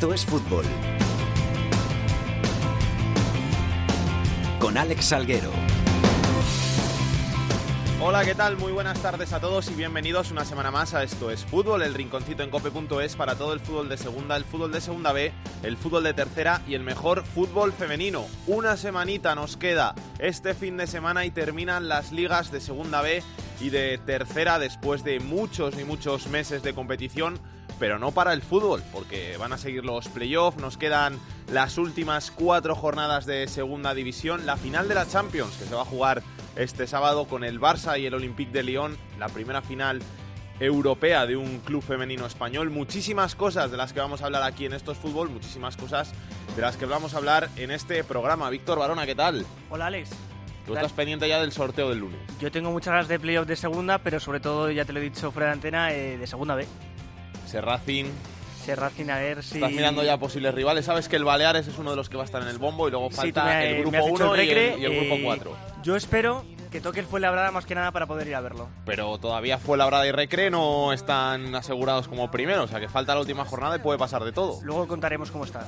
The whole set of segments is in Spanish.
Esto es fútbol. Con Alex Salguero. Hola, ¿qué tal? Muy buenas tardes a todos y bienvenidos una semana más a Esto es Fútbol, el rinconcito en cope.es para todo el fútbol de segunda, el fútbol de segunda B, el fútbol de tercera y el mejor fútbol femenino. Una semanita nos queda este fin de semana y terminan las ligas de segunda B y de tercera después de muchos y muchos meses de competición pero no para el fútbol, porque van a seguir los playoffs, nos quedan las últimas cuatro jornadas de segunda división, la final de la Champions, que se va a jugar este sábado con el Barça y el Olympique de Lyon, la primera final europea de un club femenino español. Muchísimas cosas de las que vamos a hablar aquí en estos fútbol, muchísimas cosas de las que vamos a hablar en este programa. Víctor Barona, ¿qué tal? Hola Alex. Tú estás pendiente ya del sorteo del lunes. Yo tengo muchas ganas de playoff de segunda, pero sobre todo, ya te lo he dicho fuera de antena, eh, de segunda B. Serracing. Serracing, a ver si... Estás mirando ya posibles rivales. Sabes que el Baleares es uno de los que va a estar en el bombo y luego falta me- el grupo has dicho 1 el y, el, Recre, y el grupo eh, 4. Yo espero que toque el Fuenlabrada más que nada para poder ir a verlo. Pero todavía fue Labrada y Recre no están asegurados como primeros, o sea que falta la última jornada y puede pasar de todo. Luego contaremos cómo está.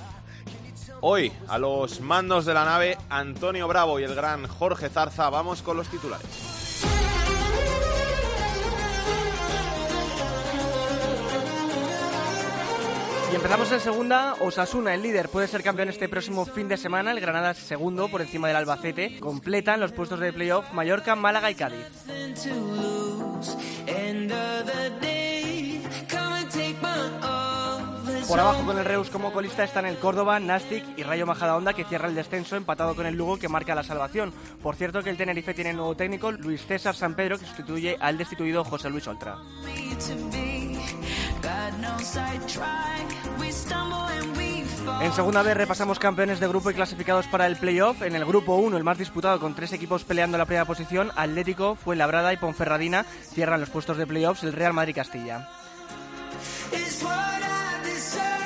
Hoy, a los mandos de la nave, Antonio Bravo y el gran Jorge Zarza, vamos con los titulares. Y empezamos en segunda. Osasuna, el líder, puede ser campeón este próximo fin de semana. El Granada es segundo por encima del Albacete. Completan los puestos de playoff Mallorca, Málaga y Cádiz. Por abajo con el Reus como colista están el Córdoba, Nastic y Rayo Majadahonda que cierra el descenso empatado con el Lugo que marca la salvación. Por cierto que el Tenerife tiene nuevo técnico, Luis César San Pedro, que sustituye al destituido José Luis Oltra. En segunda vez repasamos campeones de grupo y clasificados para el playoff. En el grupo 1, el más disputado con tres equipos peleando la primera posición, Atlético, Fuenlabrada y Ponferradina cierran los puestos de playoffs el Real Madrid-Castilla.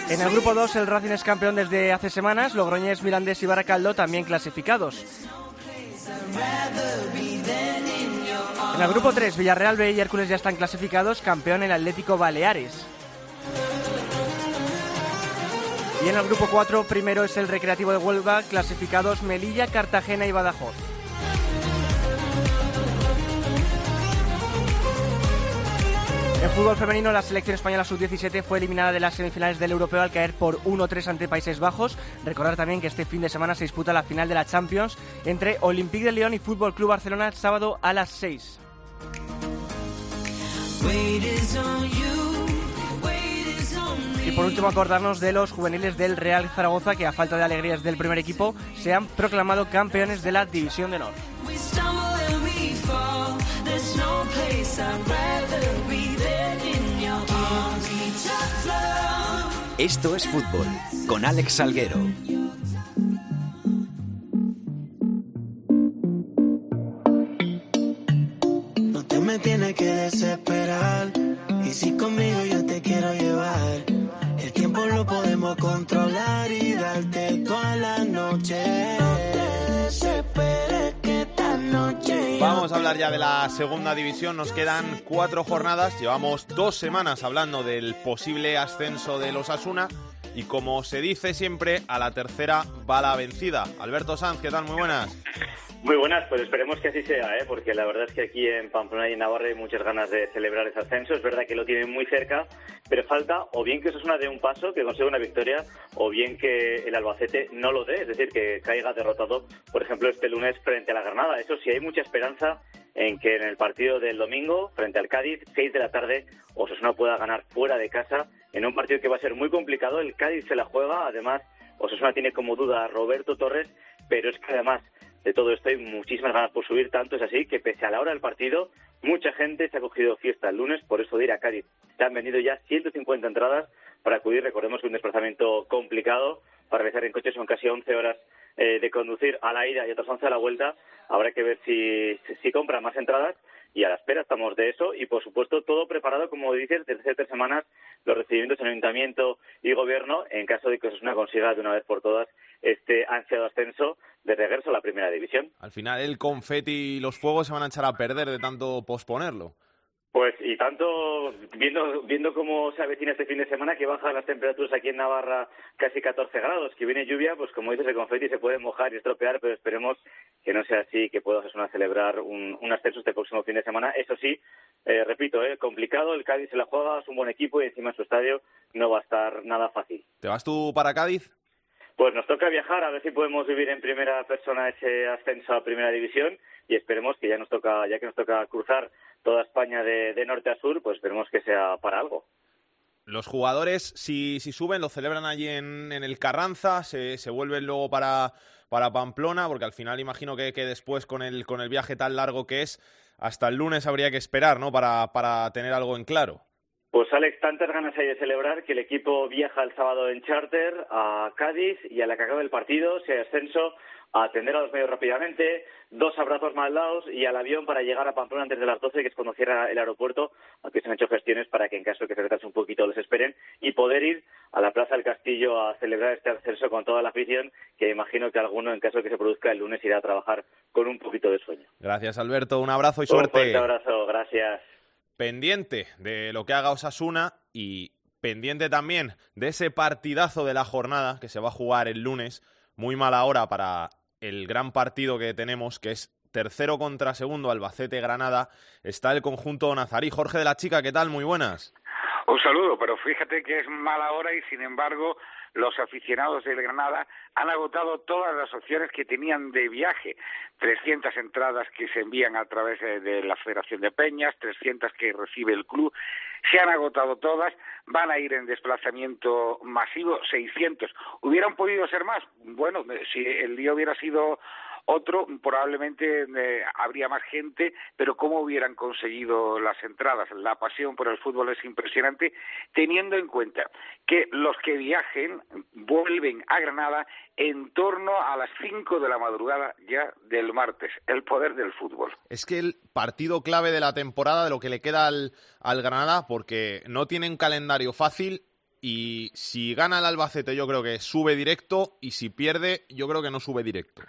En el grupo 2 el Racing es campeón desde hace semanas, Logroñés, Mirandés y Baracaldo también clasificados. En el grupo 3 Villarreal B y Hércules ya están clasificados, campeón el Atlético Baleares. Y en el grupo 4 primero es el Recreativo de Huelva, clasificados Melilla, Cartagena y Badajoz. En fútbol femenino, la selección española sub-17 fue eliminada de las semifinales del europeo al caer por 1-3 ante Países Bajos. Recordar también que este fin de semana se disputa la final de la Champions entre Olympique de Lyon y Fútbol Club Barcelona el sábado a las 6. Y por último acordarnos de los juveniles del Real Zaragoza que a falta de alegrías del primer equipo se han proclamado campeones de la División de Honor. Esto es fútbol. Con Alex Salguero. Me tienes que desesperar. Y si conmigo yo te quiero llevar, el tiempo lo podemos controlar y darte toda la noche. No te desesperes que esta noche. yo Vamos a hablar ya de la segunda división. Nos quedan cuatro jornadas. Llevamos dos semanas hablando del posible ascenso de los Asuna. Y como se dice siempre, a la tercera va la vencida. Alberto Sanz, ¿qué tal? Muy buenas. Muy buenas, pues esperemos que así sea, ¿eh? porque la verdad es que aquí en Pamplona y en Navarra hay muchas ganas de celebrar ese ascenso. Es verdad que lo tienen muy cerca, pero falta o bien que Osasuna dé un paso, que consiga una victoria, o bien que el Albacete no lo dé, es decir, que caiga derrotado, por ejemplo, este lunes frente a la Granada. Eso sí, hay mucha esperanza en que en el partido del domingo, frente al Cádiz, 6 de la tarde, Osasuna pueda ganar fuera de casa en un partido que va a ser muy complicado. El Cádiz se la juega, además, Osasuna tiene como duda a Roberto Torres, pero es que además de todo esto hay muchísimas ganas por subir, tanto es así que pese a la hora del partido, mucha gente se ha cogido fiesta el lunes por eso de ir a Cádiz. Se han vendido ya 150 entradas para acudir, recordemos que un desplazamiento complicado, para realizar en coche son casi 11 horas eh, de conducir a la ida y otras 11 a la vuelta, habrá que ver si, si compran más entradas y a la espera estamos de eso. Y por supuesto todo preparado, como dices, desde hace tres semanas los recibimientos en ayuntamiento y gobierno en caso de que Osasuna consiga de una vez por todas este ansiado ascenso de regreso a la primera división. Al final el confeti y los fuegos se van a echar a perder de tanto posponerlo. Pues y tanto, viendo, viendo cómo se avecina este fin de semana, que bajan las temperaturas aquí en Navarra casi 14 grados, que viene lluvia, pues como dices, el confeti se puede mojar y estropear, pero esperemos que no sea así, que pueda a celebrar un, un, ascenso este próximo fin de semana. Eso sí, eh, repito, eh, complicado, el Cádiz se la juega, es un buen equipo y encima en su estadio no va a estar nada fácil. ¿Te vas tú para Cádiz? Pues nos toca viajar, a ver si podemos vivir en primera persona ese ascenso a primera división y esperemos que ya nos toca, ya que nos toca cruzar toda España de, norte a sur, pues esperemos que sea para algo. Los jugadores, si, si suben, lo celebran allí en, el Carranza, se, se vuelven luego para, Pamplona, porque al final imagino que, después con el, con el viaje tan largo que es, hasta el lunes habría que esperar, ¿no? Para tener algo en claro. Pues Alex, tantas ganas hay de celebrar que el equipo viaja el sábado en charter a Cádiz y a la que acabe el partido, si hay ascenso, a atender a los medios rápidamente, dos abrazos mal dados y al avión para llegar a Pamplona antes de las 12, que es cuando cierra el aeropuerto, aunque se han hecho gestiones para que en caso de que se retrase un poquito les esperen, y poder ir a la Plaza del Castillo a celebrar este ascenso con toda la afición, que imagino que alguno, en caso de que se produzca el lunes, irá a trabajar con un poquito de sueño. Gracias, Alberto. Un abrazo y suerte. Un fuerte abrazo. Gracias. Pendiente de lo que haga Osasuna y pendiente también de ese partidazo de la jornada que se va a jugar el lunes. Muy mala hora para el gran partido que tenemos, que es tercero contra segundo, Albacete-Granada, está el conjunto nazarí. Jorge de la Chica, ¿qué tal? Muy buenas. Un saludo, pero fíjate que es mala hora y sin embargo los aficionados del Granada han agotado todas las opciones que tenían de viaje. 300 entradas que se envían a través de la Federación de Peñas, 300 que recibe el club. Se han agotado todas, van a ir en desplazamiento masivo, 600. ¿Hubieran podido ser más? Bueno, si el día hubiera sido otro, probablemente eh, habría más gente, pero ¿cómo hubieran conseguido las entradas? La pasión por el fútbol es impresionante, teniendo en cuenta que los que viajen vuelven a Granada en torno a las 5 de la madrugada ya del martes. El poder del fútbol. Es que el partido clave de la temporada, de lo que le queda al, al Granada, porque no tienen calendario fácil, y si gana el Albacete yo creo que sube directo y si pierde yo creo que no sube directo.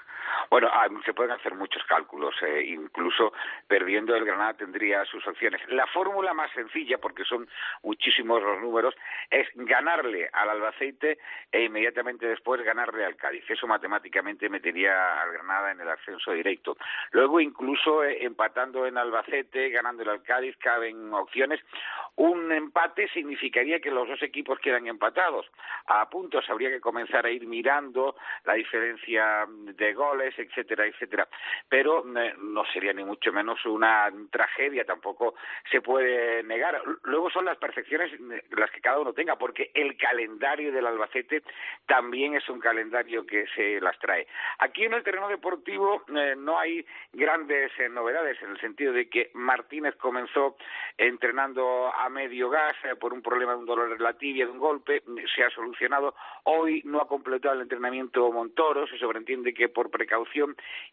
Bueno, ah, se pueden hacer muchos cálculos, eh, incluso perdiendo el Granada tendría sus opciones. La fórmula más sencilla, porque son muchísimos los números, es ganarle al Albacete e inmediatamente después ganarle al Cádiz. Eso matemáticamente metería al Granada en el ascenso directo. Luego, incluso eh, empatando en Albacete, ganándole al Cádiz, caben opciones. Un empate significaría que los dos equipos quedan empatados. A puntos habría que comenzar a ir mirando la diferencia de goles, etcétera, etcétera. Pero eh, no sería ni mucho menos una tragedia, tampoco se puede negar. Luego son las perfecciones eh, las que cada uno tenga, porque el calendario del Albacete también es un calendario que se las trae. Aquí en el terreno deportivo eh, no hay grandes novedades en el sentido de que Martínez comenzó entrenando a medio gas por un problema de un dolor en la tibia, de un golpe, se ha solucionado. Hoy no ha completado el entrenamiento Montoro, se sobreentiende que por precaución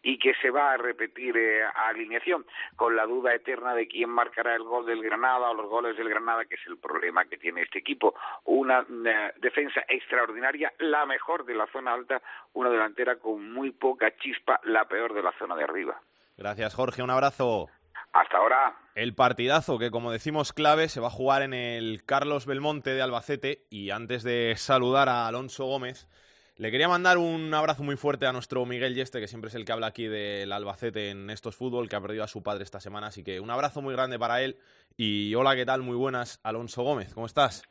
y que se va a repetir eh, a alineación, con la duda eterna de quién marcará el gol del Granada o los goles del Granada, que es el problema que tiene este equipo. Una eh, defensa extraordinaria, la mejor de la zona alta, una delantera con muy poca chispa, la peor de la zona de arriba. Gracias, Jorge. Un abrazo. Hasta ahora. El partidazo que, como decimos, clave, se va a jugar en el Carlos Belmonte de Albacete. Y antes de saludar a Alonso Gómez, le quería mandar un abrazo muy fuerte a nuestro Miguel Yeste, que siempre es el que habla aquí del Albacete en estos fútbol, que ha perdido a su padre esta semana. Así que un abrazo muy grande para él. Y hola, ¿qué tal? Muy buenas, Alonso Gómez. ¿Cómo estás?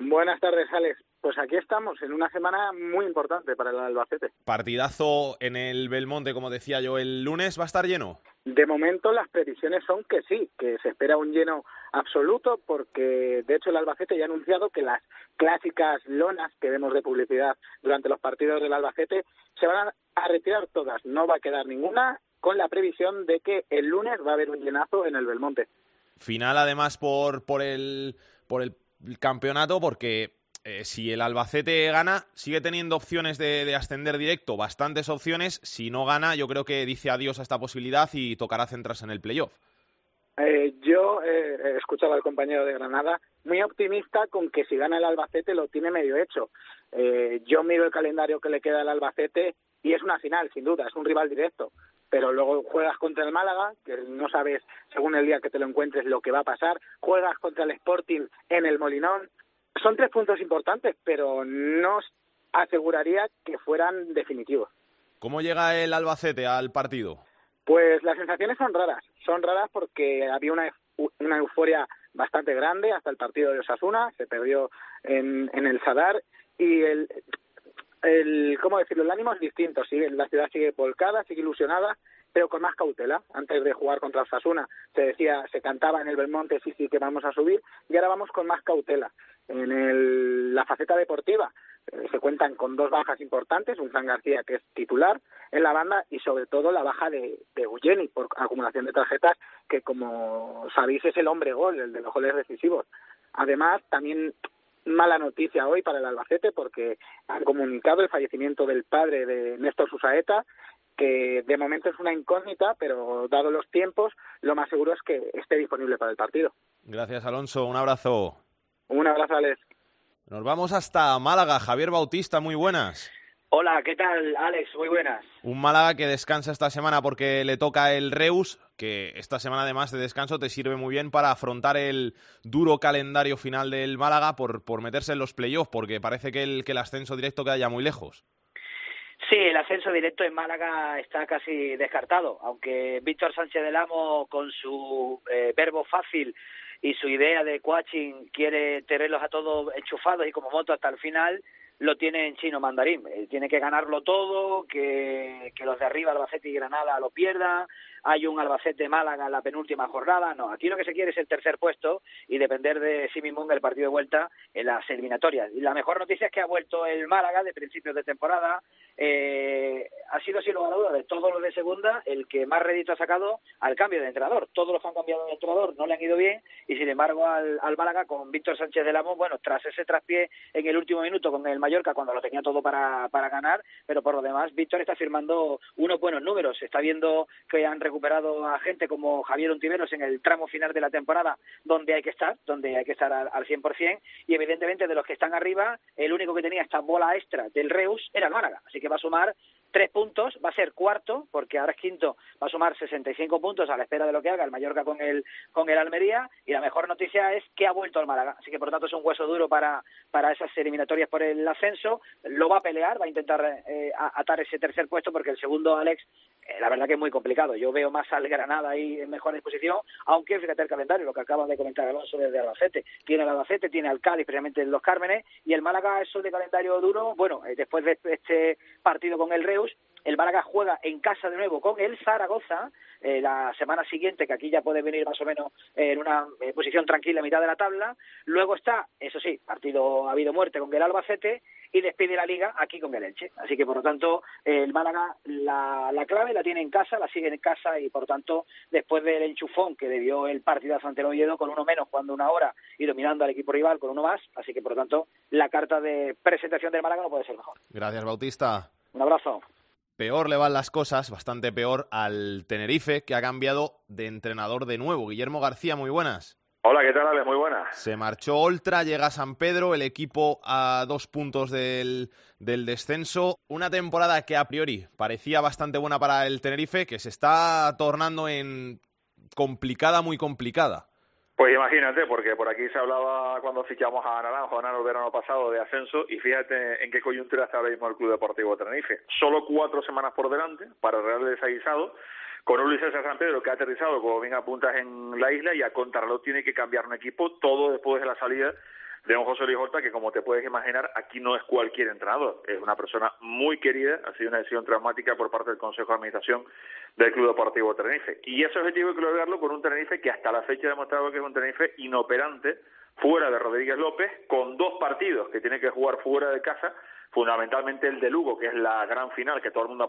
Buenas tardes, Alex. Pues aquí estamos, en una semana muy importante para el Albacete. Partidazo en el Belmonte, como decía yo, ¿el lunes va a estar lleno? De momento las previsiones son que sí, que se espera un lleno absoluto porque de hecho el Albacete ya ha anunciado que las clásicas lonas que vemos de publicidad durante los partidos del Albacete se van a retirar todas, no va a quedar ninguna con la previsión de que el lunes va a haber un llenazo en el Belmonte. Final además por, por, el, por el campeonato porque eh, si el Albacete gana, sigue teniendo opciones de, ascender directo, bastantes opciones. Si no gana, yo creo que dice adiós a esta posibilidad y tocará centrarse en el playoff. Eh, yo eh, he escuchado al compañero de Granada muy optimista con que si gana el Albacete lo tiene medio hecho. yo miro el calendario que le queda al Albacete y es una final, sin duda, es un rival directo. Pero luego juegas contra el Málaga, que no sabes según el día que te lo encuentres lo que va a pasar, juegas contra el Sporting en el Molinón. Son tres puntos importantes, pero no aseguraría que fueran definitivos. ¿Cómo llega el Albacete al partido? Pues las sensaciones son raras. Son raras porque había una, una euforia bastante grande hasta el partido de Osasuna, se perdió en, en el Sadar y el, el, ¿cómo decirlo? El ánimo es distinto, ¿sí? la ciudad sigue volcada, sigue ilusionada, pero con más cautela. Antes de jugar contra Osasuna se decía, se cantaba en el Belmonte, sí, sí, que vamos a subir, y ahora vamos con más cautela. En el, la faceta deportiva eh, se cuentan con dos bajas importantes, un San García que es titular en la banda y sobre todo la baja de, de por acumulación de tarjetas, que como sabéis es el hombre gol, el de los goles decisivos. Además, también mala noticia hoy para el Albacete porque han comunicado el fallecimiento del padre de Néstor Susaeta, que de momento es una incógnita, pero dado los tiempos, lo más seguro es que esté disponible para el partido. Gracias, Alonso. Un abrazo. Un abrazo, Alex. Nos vamos hasta Málaga. Javier Bautista, muy buenas. Hola, ¿qué tal, Alex? Muy buenas. Un Málaga que descansa esta semana porque le toca el Reus, que esta semana además de descanso te sirve muy bien para afrontar el duro calendario final del Málaga por, por meterse en los playoffs, porque parece que el, que el ascenso directo queda ya muy lejos. Sí, el ascenso directo en Málaga está casi descartado, aunque Víctor Sánchez del Amo con su eh, verbo fácil y su idea de coaching quiere tenerlos a todos enchufados y como moto hasta el final, lo tiene en chino mandarín. Eh, tiene que ganarlo todo, que, que los de arriba, Albacete y Granada, lo pierdan. Hay un Albacete-Málaga en la penúltima jornada. No, aquí lo que se quiere es el tercer puesto y depender de sí mismo el partido de vuelta en las eliminatorias. Y la mejor noticia es que ha vuelto el Málaga de principios de temporada. Eh, ha sido, sin lugar a de todos los de segunda, el que más rédito ha sacado al cambio de entrenador. Todos los que han cambiado de entrenador no le han ido bien y, sin embargo, al, al Málaga con Víctor Sánchez del Amo, bueno, tras ese traspié en el último minuto con el Mallorca cuando lo tenía todo para, para ganar, pero por lo demás Víctor está firmando unos buenos números, está viendo que han recuperado a gente como Javier Untiveros en el tramo final de la temporada donde hay que estar, donde hay que estar al, al 100% y evidentemente de los que están arriba, el único que tenía esta bola extra del Reus era el Málaga, así que va a sumar tres puntos, va a ser cuarto, porque ahora es quinto, va a sumar 65 puntos a la espera de lo que haga el Mallorca con el, con el Almería, y la mejor noticia es que ha vuelto al Málaga, así que por lo tanto es un hueso duro para, para esas eliminatorias por el ascenso, lo va a pelear, va a intentar eh, atar ese tercer puesto, porque el segundo, Alex, la verdad que es muy complicado, yo veo más al Granada ahí en mejor disposición, aunque fíjate el calendario, lo que acaba de comentar Alonso desde Albacete, tiene el Albacete, tiene al Cádiz, precisamente en los Cármenes, y el Málaga es de calendario duro, bueno, eh, después de este partido con el Reus, el Málaga juega en casa de nuevo con el Zaragoza eh, la semana siguiente, que aquí ya puede venir más o menos en una eh, posición tranquila a mitad de la tabla. Luego está, eso sí, partido ha habido muerte con el Albacete y despide la liga aquí con el Elche. Así que, por lo tanto, el Málaga la, la clave la tiene en casa, la sigue en casa y, por tanto, después del enchufón que debió el partido ante el Oviedo con uno menos cuando una hora y dominando al equipo rival con uno más. Así que, por lo tanto, la carta de presentación del Málaga no puede ser mejor. Gracias, Bautista. Un abrazo. Peor le van las cosas, bastante peor al Tenerife, que ha cambiado de entrenador de nuevo. Guillermo García, muy buenas. Hola, ¿qué tal, Ale? Muy buenas. Se marchó Oltra, llega San Pedro, el equipo a dos puntos del, del descenso. Una temporada que a priori parecía bastante buena para el Tenerife, que se está tornando en complicada, muy complicada. Pues imagínate, porque por aquí se hablaba cuando fichamos a Naranjo en el verano pasado de ascenso y fíjate en qué coyuntura está ahora mismo el Club Deportivo Tenerife. Solo cuatro semanas por delante para el Real Desaguisado, con un Luis César San Pedro que ha aterrizado, como bien apuntas, en la isla y a contrarreloj tiene que cambiar un equipo, todo después de la salida de un José Luis Horta que, como te puedes imaginar, aquí no es cualquier entrenador. Es una persona muy querida, ha sido una decisión traumática por parte del Consejo de Administración del Club Deportivo Tenerife. Y ese objetivo hay que lograrlo con un Tenerife que hasta la fecha ha demostrado que es un Tenerife inoperante, fuera de Rodríguez López, con dos partidos que tiene que jugar fuera de casa, fundamentalmente el de Lugo, que es la gran final que todo el mundo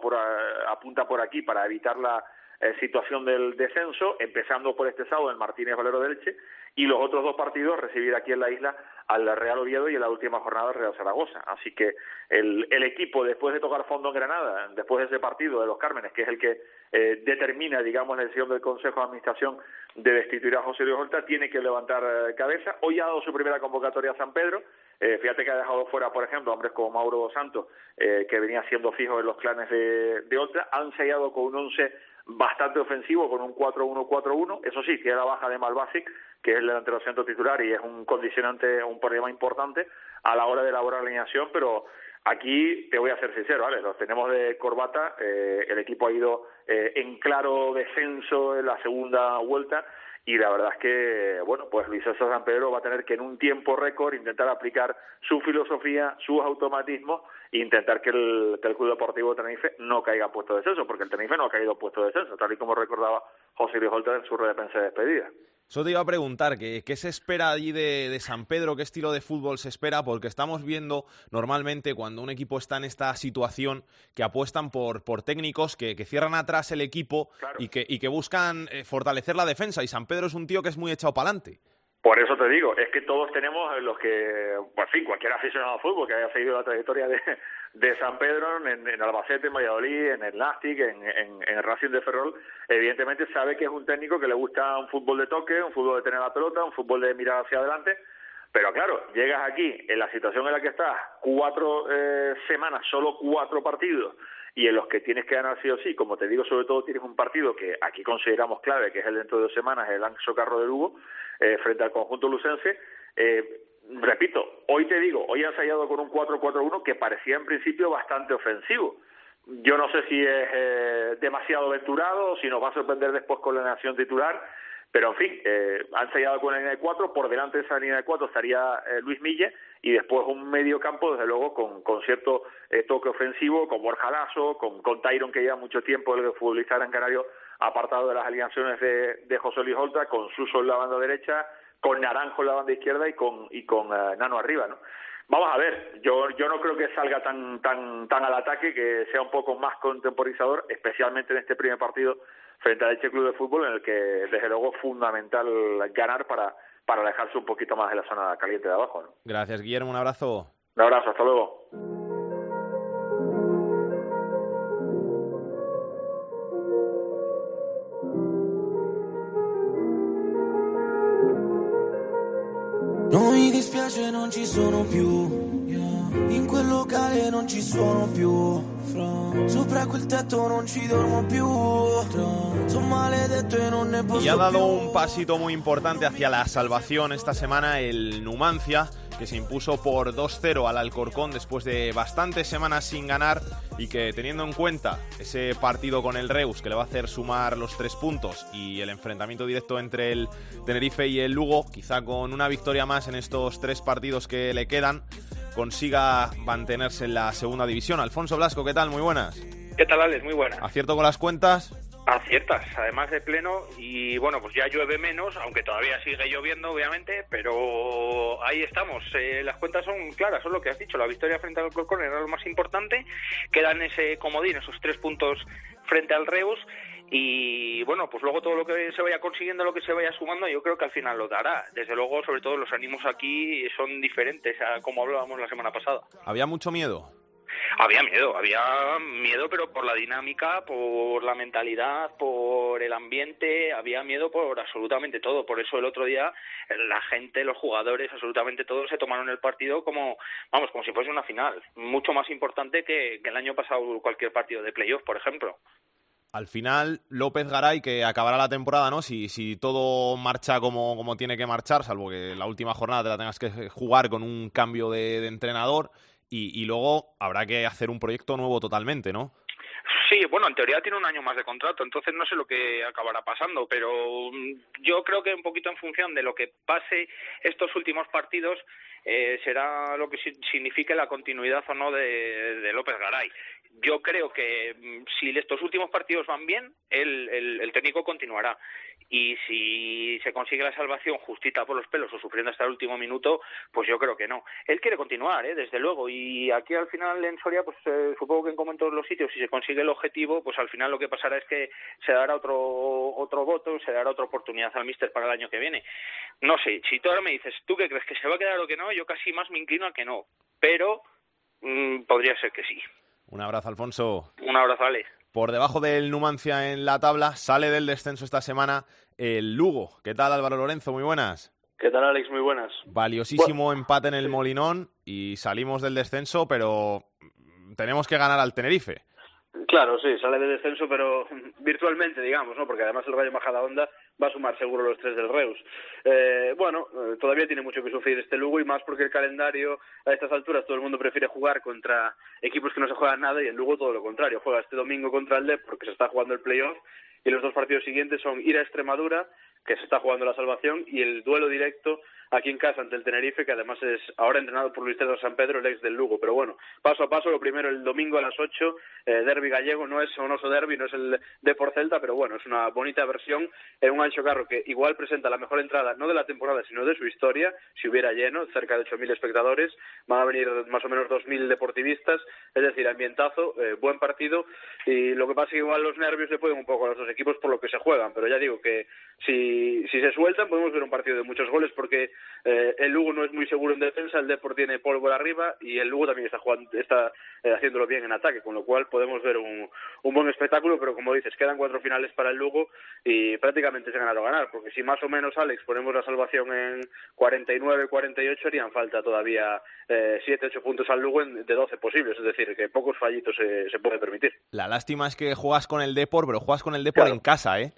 apunta por aquí para evitar la eh, situación del descenso, empezando por este sábado en Martínez Valero del Elche, y los otros dos partidos recibir aquí en la isla al Real Oviedo y en la última jornada al Real Zaragoza. Así que el, el equipo, después de tocar fondo en Granada, después de ese partido de los Cármenes, que es el que eh, determina, digamos, la decisión del Consejo de Administración de destituir a José Luis Horta, tiene que levantar eh, cabeza. Hoy ha dado su primera convocatoria a San Pedro. Eh, fíjate que ha dejado fuera, por ejemplo, hombres como Mauro Santos, eh, que venía siendo fijo en los clanes de, de Horta. Han sellado con un once bastante ofensivo con un 4-1-4-1. Eso sí, tiene la baja de Malbasic, que es el delantero centro titular y es un condicionante, un problema importante a la hora de elaborar la alineación, pero aquí te voy a ser sincero, ¿vale? Los tenemos de corbata, eh, el equipo ha ido eh, en claro descenso en la segunda vuelta y la verdad es que, bueno, pues Luis César San Pedro va a tener que en un tiempo récord intentar aplicar su filosofía, sus automatismos e intentar que el, que el Club Deportivo Tenerife no caiga puesto de descenso, porque el Tenerife no ha caído puesto de descenso, tal y como recordaba José Luis Holter en su rueda de prensa de despedida. Eso te iba a preguntar, ¿qué, qué se espera allí de, de, San Pedro? ¿Qué estilo de fútbol se espera? Porque estamos viendo normalmente cuando un equipo está en esta situación que apuestan por, por técnicos que, que cierran atrás el equipo Claro. y, que, y que buscan eh, fortalecer la defensa. Y San Pedro es un tío que es muy echado para adelante. Por eso te digo, es que todos tenemos los que, por fin, cualquier aficionado al fútbol que haya seguido la trayectoria de, de San Pedro en, en Albacete, en Valladolid, en el Nastic, en, en, en Racing de Ferrol, evidentemente sabe que es un técnico que le gusta un fútbol de toque, un fútbol de tener la pelota, un fútbol de mirar hacia adelante, pero claro, llegas aquí en la situación en la que estás, cuatro eh, semanas, solo cuatro partidos, y en los que tienes que ganar sí o sí, como te digo, sobre todo tienes un partido que aquí consideramos clave, que es el dentro de dos semanas, el Anxo Carro de Lugo, eh, frente al conjunto lucense. Eh, repito, hoy te digo, hoy ha ensayado con un 4-4-1 que parecía en principio bastante ofensivo. Yo no sé si es eh, demasiado aventurado si nos va a sorprender después con la nación titular, pero en fin, eh, han ensayado con la línea de cuatro, por delante de esa línea de cuatro estaría eh, Luis Mille y después un medio campo, desde luego, con, cierto eh, toque ofensivo, con Borja Lasso, con, con Tyron, que lleva mucho tiempo el futbolista gran canario apartado de las alineaciones de, José Luis Holta, con Suso en la banda derecha, con Naranjo en la banda izquierda y con, y con uh, Nano arriba, ¿no? Vamos a ver, yo, yo no creo que salga tan, tan, tan al ataque, que sea un poco más contemporizador, especialmente en este primer partido frente al Elche Club de Fútbol, en el que desde luego es fundamental ganar para, para alejarse un poquito más de la zona caliente de abajo. ¿no? Gracias, Guillermo, un abrazo. Un abrazo, hasta luego. Non mi dispiace, non ci sono più. In quel locale non ci sono più. Sopra quel tetto non ci dormo più. Sono maledetto e non ne posso Y ha dado un pasito muy importante hacia la salvación esta semana el Numancia, que se impuso por 2-0 al Alcorcón después de bastantes semanas sin ganar y que teniendo en cuenta ese partido con el Reus que le va a hacer sumar los tres puntos y el enfrentamiento directo entre el Tenerife y el Lugo, quizá con una victoria más en estos tres partidos que le quedan, consiga mantenerse en la segunda división. Alfonso Blasco, ¿qué tal? Muy buenas. ¿Qué tal, Alex? Muy buena. ¿Acierto con las cuentas? Aciertas, además de pleno, y bueno, pues ya llueve menos, aunque todavía sigue lloviendo, obviamente, pero ahí estamos. Eh, las cuentas son claras, son lo que has dicho. La victoria frente al Alcorcón era lo más importante. Quedan ese comodín, esos tres puntos frente al Reus. Y bueno, pues luego todo lo que se vaya consiguiendo, lo que se vaya sumando, yo creo que al final lo dará. Desde luego, sobre todo, los ánimos aquí son diferentes a como hablábamos la semana pasada. ¿Había mucho miedo? Había miedo, había miedo, pero por la dinámica, por la mentalidad, por el ambiente, había miedo por absolutamente todo. Por eso el otro día la gente, los jugadores, absolutamente todos se tomaron el partido como, vamos, como si fuese una final. Mucho más importante que, que el año pasado cualquier partido de playoff, por ejemplo. Al final, López Garay, que acabará la temporada, ¿no? Si, todo marcha como, como tiene que marchar, salvo que la última jornada te la tengas que jugar con un cambio de, entrenador, y, y luego habrá que hacer un proyecto nuevo totalmente, ¿no? Sí, bueno, en teoría tiene un año más de contrato, entonces no sé lo que acabará pasando, pero mm, yo creo que un poquito en función de lo que pase estos últimos partidos eh, será lo que si- signifique la continuidad o no de López Garay. Yo creo que mm, si estos últimos partidos van bien, el, el, técnico continuará. Y si se consigue la salvación justita por los pelos o sufriendo hasta el último minuto, pues yo creo que no. Él quiere continuar, ¿eh? desde luego. Y aquí al final en Soria, pues eh, supongo que como en todos los sitios, si se consigue el objetivo, pues al final lo que pasará es que se dará otro otro voto, se dará otra oportunidad al míster para el año que viene. No sé, si tú ahora me dices, ¿tú qué crees? ¿Que se va a quedar o que no? Yo casi más me inclino a que no. Pero mm, podría ser que sí. Un abrazo, Alfonso. Un abrazo, Ale. Por debajo del Numancia en la tabla, sale del descenso esta semana el Lugo. ¿Qué tal, Álvaro Lorenzo? Muy buenas. ¿Qué tal, Alex? Muy buenas. Valiosísimo empate en el Molinón y salimos del descenso, pero tenemos que ganar al Tenerife. Claro, sí, sale de descenso, pero virtualmente, digamos, ¿no? Porque además el Rayo Majadahonda va a sumar seguro los tres del Reus. Eh, bueno, eh, todavía tiene mucho que sufrir este Lugo y más porque el calendario a estas alturas todo el mundo prefiere jugar contra equipos que no se juegan nada y el Lugo todo lo contrario. Juega este domingo contra el Dep porque se está jugando el playoff y los dos partidos siguientes son ir a Extremadura, que se está jugando la salvación, y el duelo directo aquí en casa ante el Tenerife, que además es ahora entrenado por Luis César San Pedro, el ex del Lugo. Pero bueno, paso a paso, lo primero el domingo a las 8, eh, derby gallego, no es un oso derby, no es el de por Celta, pero bueno, es una bonita versión en un ancho carro que igual presenta la mejor entrada, no de la temporada, sino de su historia, si hubiera lleno, cerca de 8.000 espectadores, van a venir más o menos 2.000 deportivistas, es decir, ambientazo, eh, buen partido, y lo que pasa es que igual los nervios le pueden un poco a los dos equipos por lo que se juegan, pero ya digo que si, si se sueltan podemos ver un partido de muchos goles porque eh, el Lugo no es muy seguro en defensa, el Depor tiene polvo arriba y el Lugo también está, jugando, está eh, haciéndolo bien en ataque, con lo cual podemos ver un, un buen espectáculo, pero como dices, quedan cuatro finales para el Lugo y prácticamente se ganar o ganar, porque si más o menos, Alex, ponemos la salvación en 49, 48, harían falta todavía eh, 7, 8 puntos al Lugo en, de 12 posibles, es decir, que pocos fallitos se, se puede permitir. La lástima es que juegas con el Depor, pero juegas con el Depor en casa, ¿eh?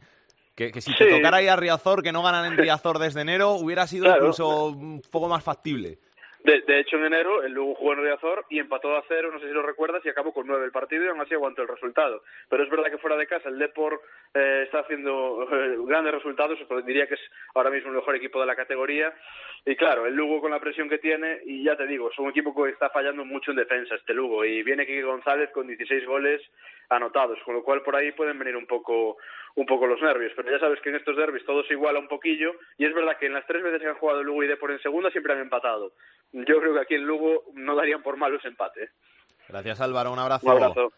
Que, que si te tocara ir a Riazor, que no ganan en Riazor desde enero, hubiera sido Claro. incluso un poco más factible. De, de hecho, en enero el Lugo jugó en Riazor y empató a cero, no sé si lo recuerdas, y acabó con nueve el partido y aún así aguantó el resultado. Pero es verdad que fuera de casa el Depor eh, está haciendo eh, grandes resultados, diría que es ahora mismo el mejor equipo de la categoría. Y claro, el Lugo con la presión que tiene, y ya te digo, es un equipo que está fallando mucho en defensa este Lugo, y viene Kike González con 16 goles anotados, con lo cual por ahí pueden venir un poco un poco los nervios, pero ya sabes que en estos derbis todo se iguala un poquillo y es verdad que en las tres veces que han jugado Lugo y Depor en segunda siempre han empatado. Yo creo que aquí en Lugo no darían por malo ese empate. ¿eh? Gracias Álvaro, un abrazo. Un abrazo.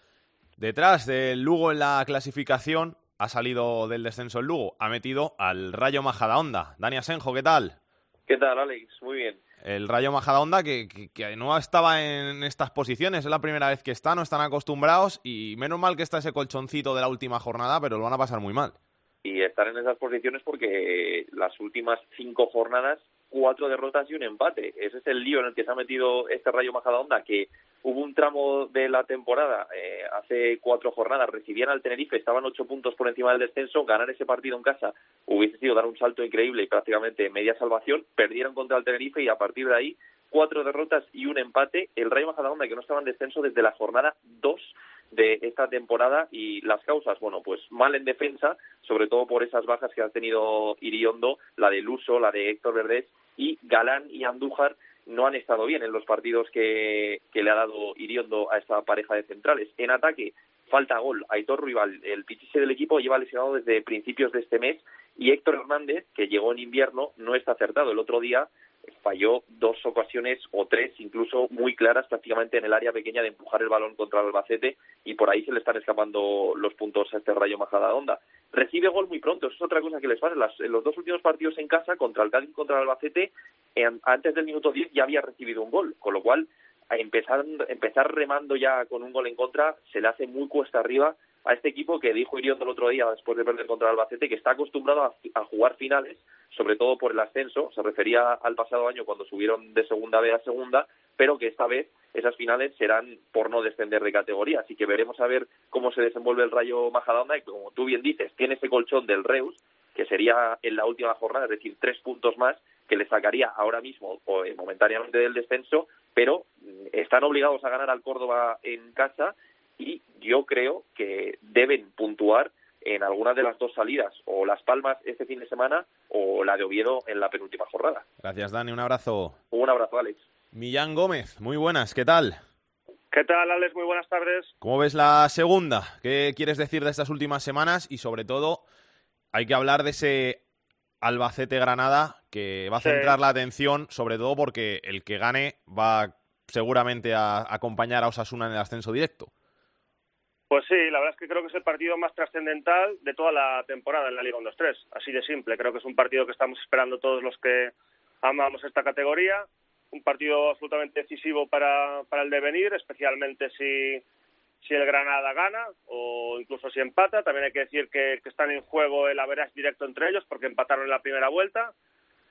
Detrás del Lugo en la clasificación ha salido del descenso el Lugo, ha metido al Rayo Majadahonda. Dani Asenjo, ¿qué tal? ¿Qué tal, Alex? Muy bien. El Rayo Majadahonda que, que, que no estaba en estas posiciones, es la primera vez que está, no están acostumbrados y menos mal que está ese colchoncito de la última jornada, pero lo van a pasar muy mal. Y estar en esas posiciones porque las últimas cinco jornadas, cuatro derrotas y un empate. Ese es el lío en el que se ha metido este Rayo Majadahonda, que hubo un tramo de la temporada, eh, hace cuatro jornadas, recibían al Tenerife, estaban ocho puntos por encima del descenso, ganar ese partido en casa hubiese sido dar un salto increíble y prácticamente media salvación, perdieron contra el Tenerife y a partir de ahí cuatro derrotas y un empate. El Rayo Majadahonda que no estaba en descenso desde la jornada 2 de esta temporada y las causas, bueno, pues mal en defensa, sobre todo por esas bajas que ha tenido Iriondo, la de Luso, la de Héctor Verdés y Galán y Andújar no han estado bien en los partidos que, que le ha dado Iriondo a esta pareja de centrales. En ataque, falta gol. Aitor Rival, el pichiche del equipo, lleva lesionado desde principios de este mes y Héctor Hernández, que llegó en invierno, no está acertado. El otro día falló dos ocasiones o tres, incluso muy claras, prácticamente en el área pequeña de empujar el balón contra el Albacete y por ahí se le están escapando los puntos a este Rayo Majadahonda. Recibe gol muy pronto, eso es otra cosa que les pasa. Las- en los dos últimos partidos en casa, contra el Cádiz contra el Albacete, en- antes del minuto 10 ya había recibido un gol, con lo cual a empezar, empezar remando ya con un gol en contra se le hace muy cuesta arriba a este equipo que dijo Iriondo el otro día después de perder contra el Albacete que está acostumbrado a, a jugar finales, sobre todo por el ascenso, se refería al pasado año cuando subieron de segunda B a segunda, pero que esta vez esas finales serán por no descender de categoría, así que veremos a ver cómo se desenvuelve el Rayo Majadahonda. Y como tú bien dices, tiene ese colchón del Reus que sería en la última jornada, es decir, tres puntos más que le sacaría ahora mismo o eh, momentáneamente del descenso, pero mm, están obligados a ganar al Córdoba en casa y yo creo que deben puntuar en alguna de las dos salidas, o Las Palmas este fin de semana o la de Oviedo en la penúltima jornada. Gracias Dani, un abrazo. Un abrazo, Alex. Millán Gómez, muy buenas, ¿qué tal? ¿Qué tal, Alex? Muy buenas tardes. ¿Cómo ves la segunda? ¿Qué quieres decir de estas últimas semanas? Y sobre todo, hay que hablar de ese Albacete-Granada que va a Sí. centrar la atención, sobre todo porque el que gane va seguramente a acompañar a Osasuna en el ascenso directo. Pues sí, la verdad es que creo que es el partido más trascendental de toda la temporada en la Liga 1-2-3. Así de simple. Creo que es un partido que estamos esperando todos los que amamos esta categoría. Un partido absolutamente decisivo para, para el devenir, especialmente si, si el Granada gana o incluso si empata. También hay que decir que, están en juego el average directo entre ellos porque empataron en la primera vuelta.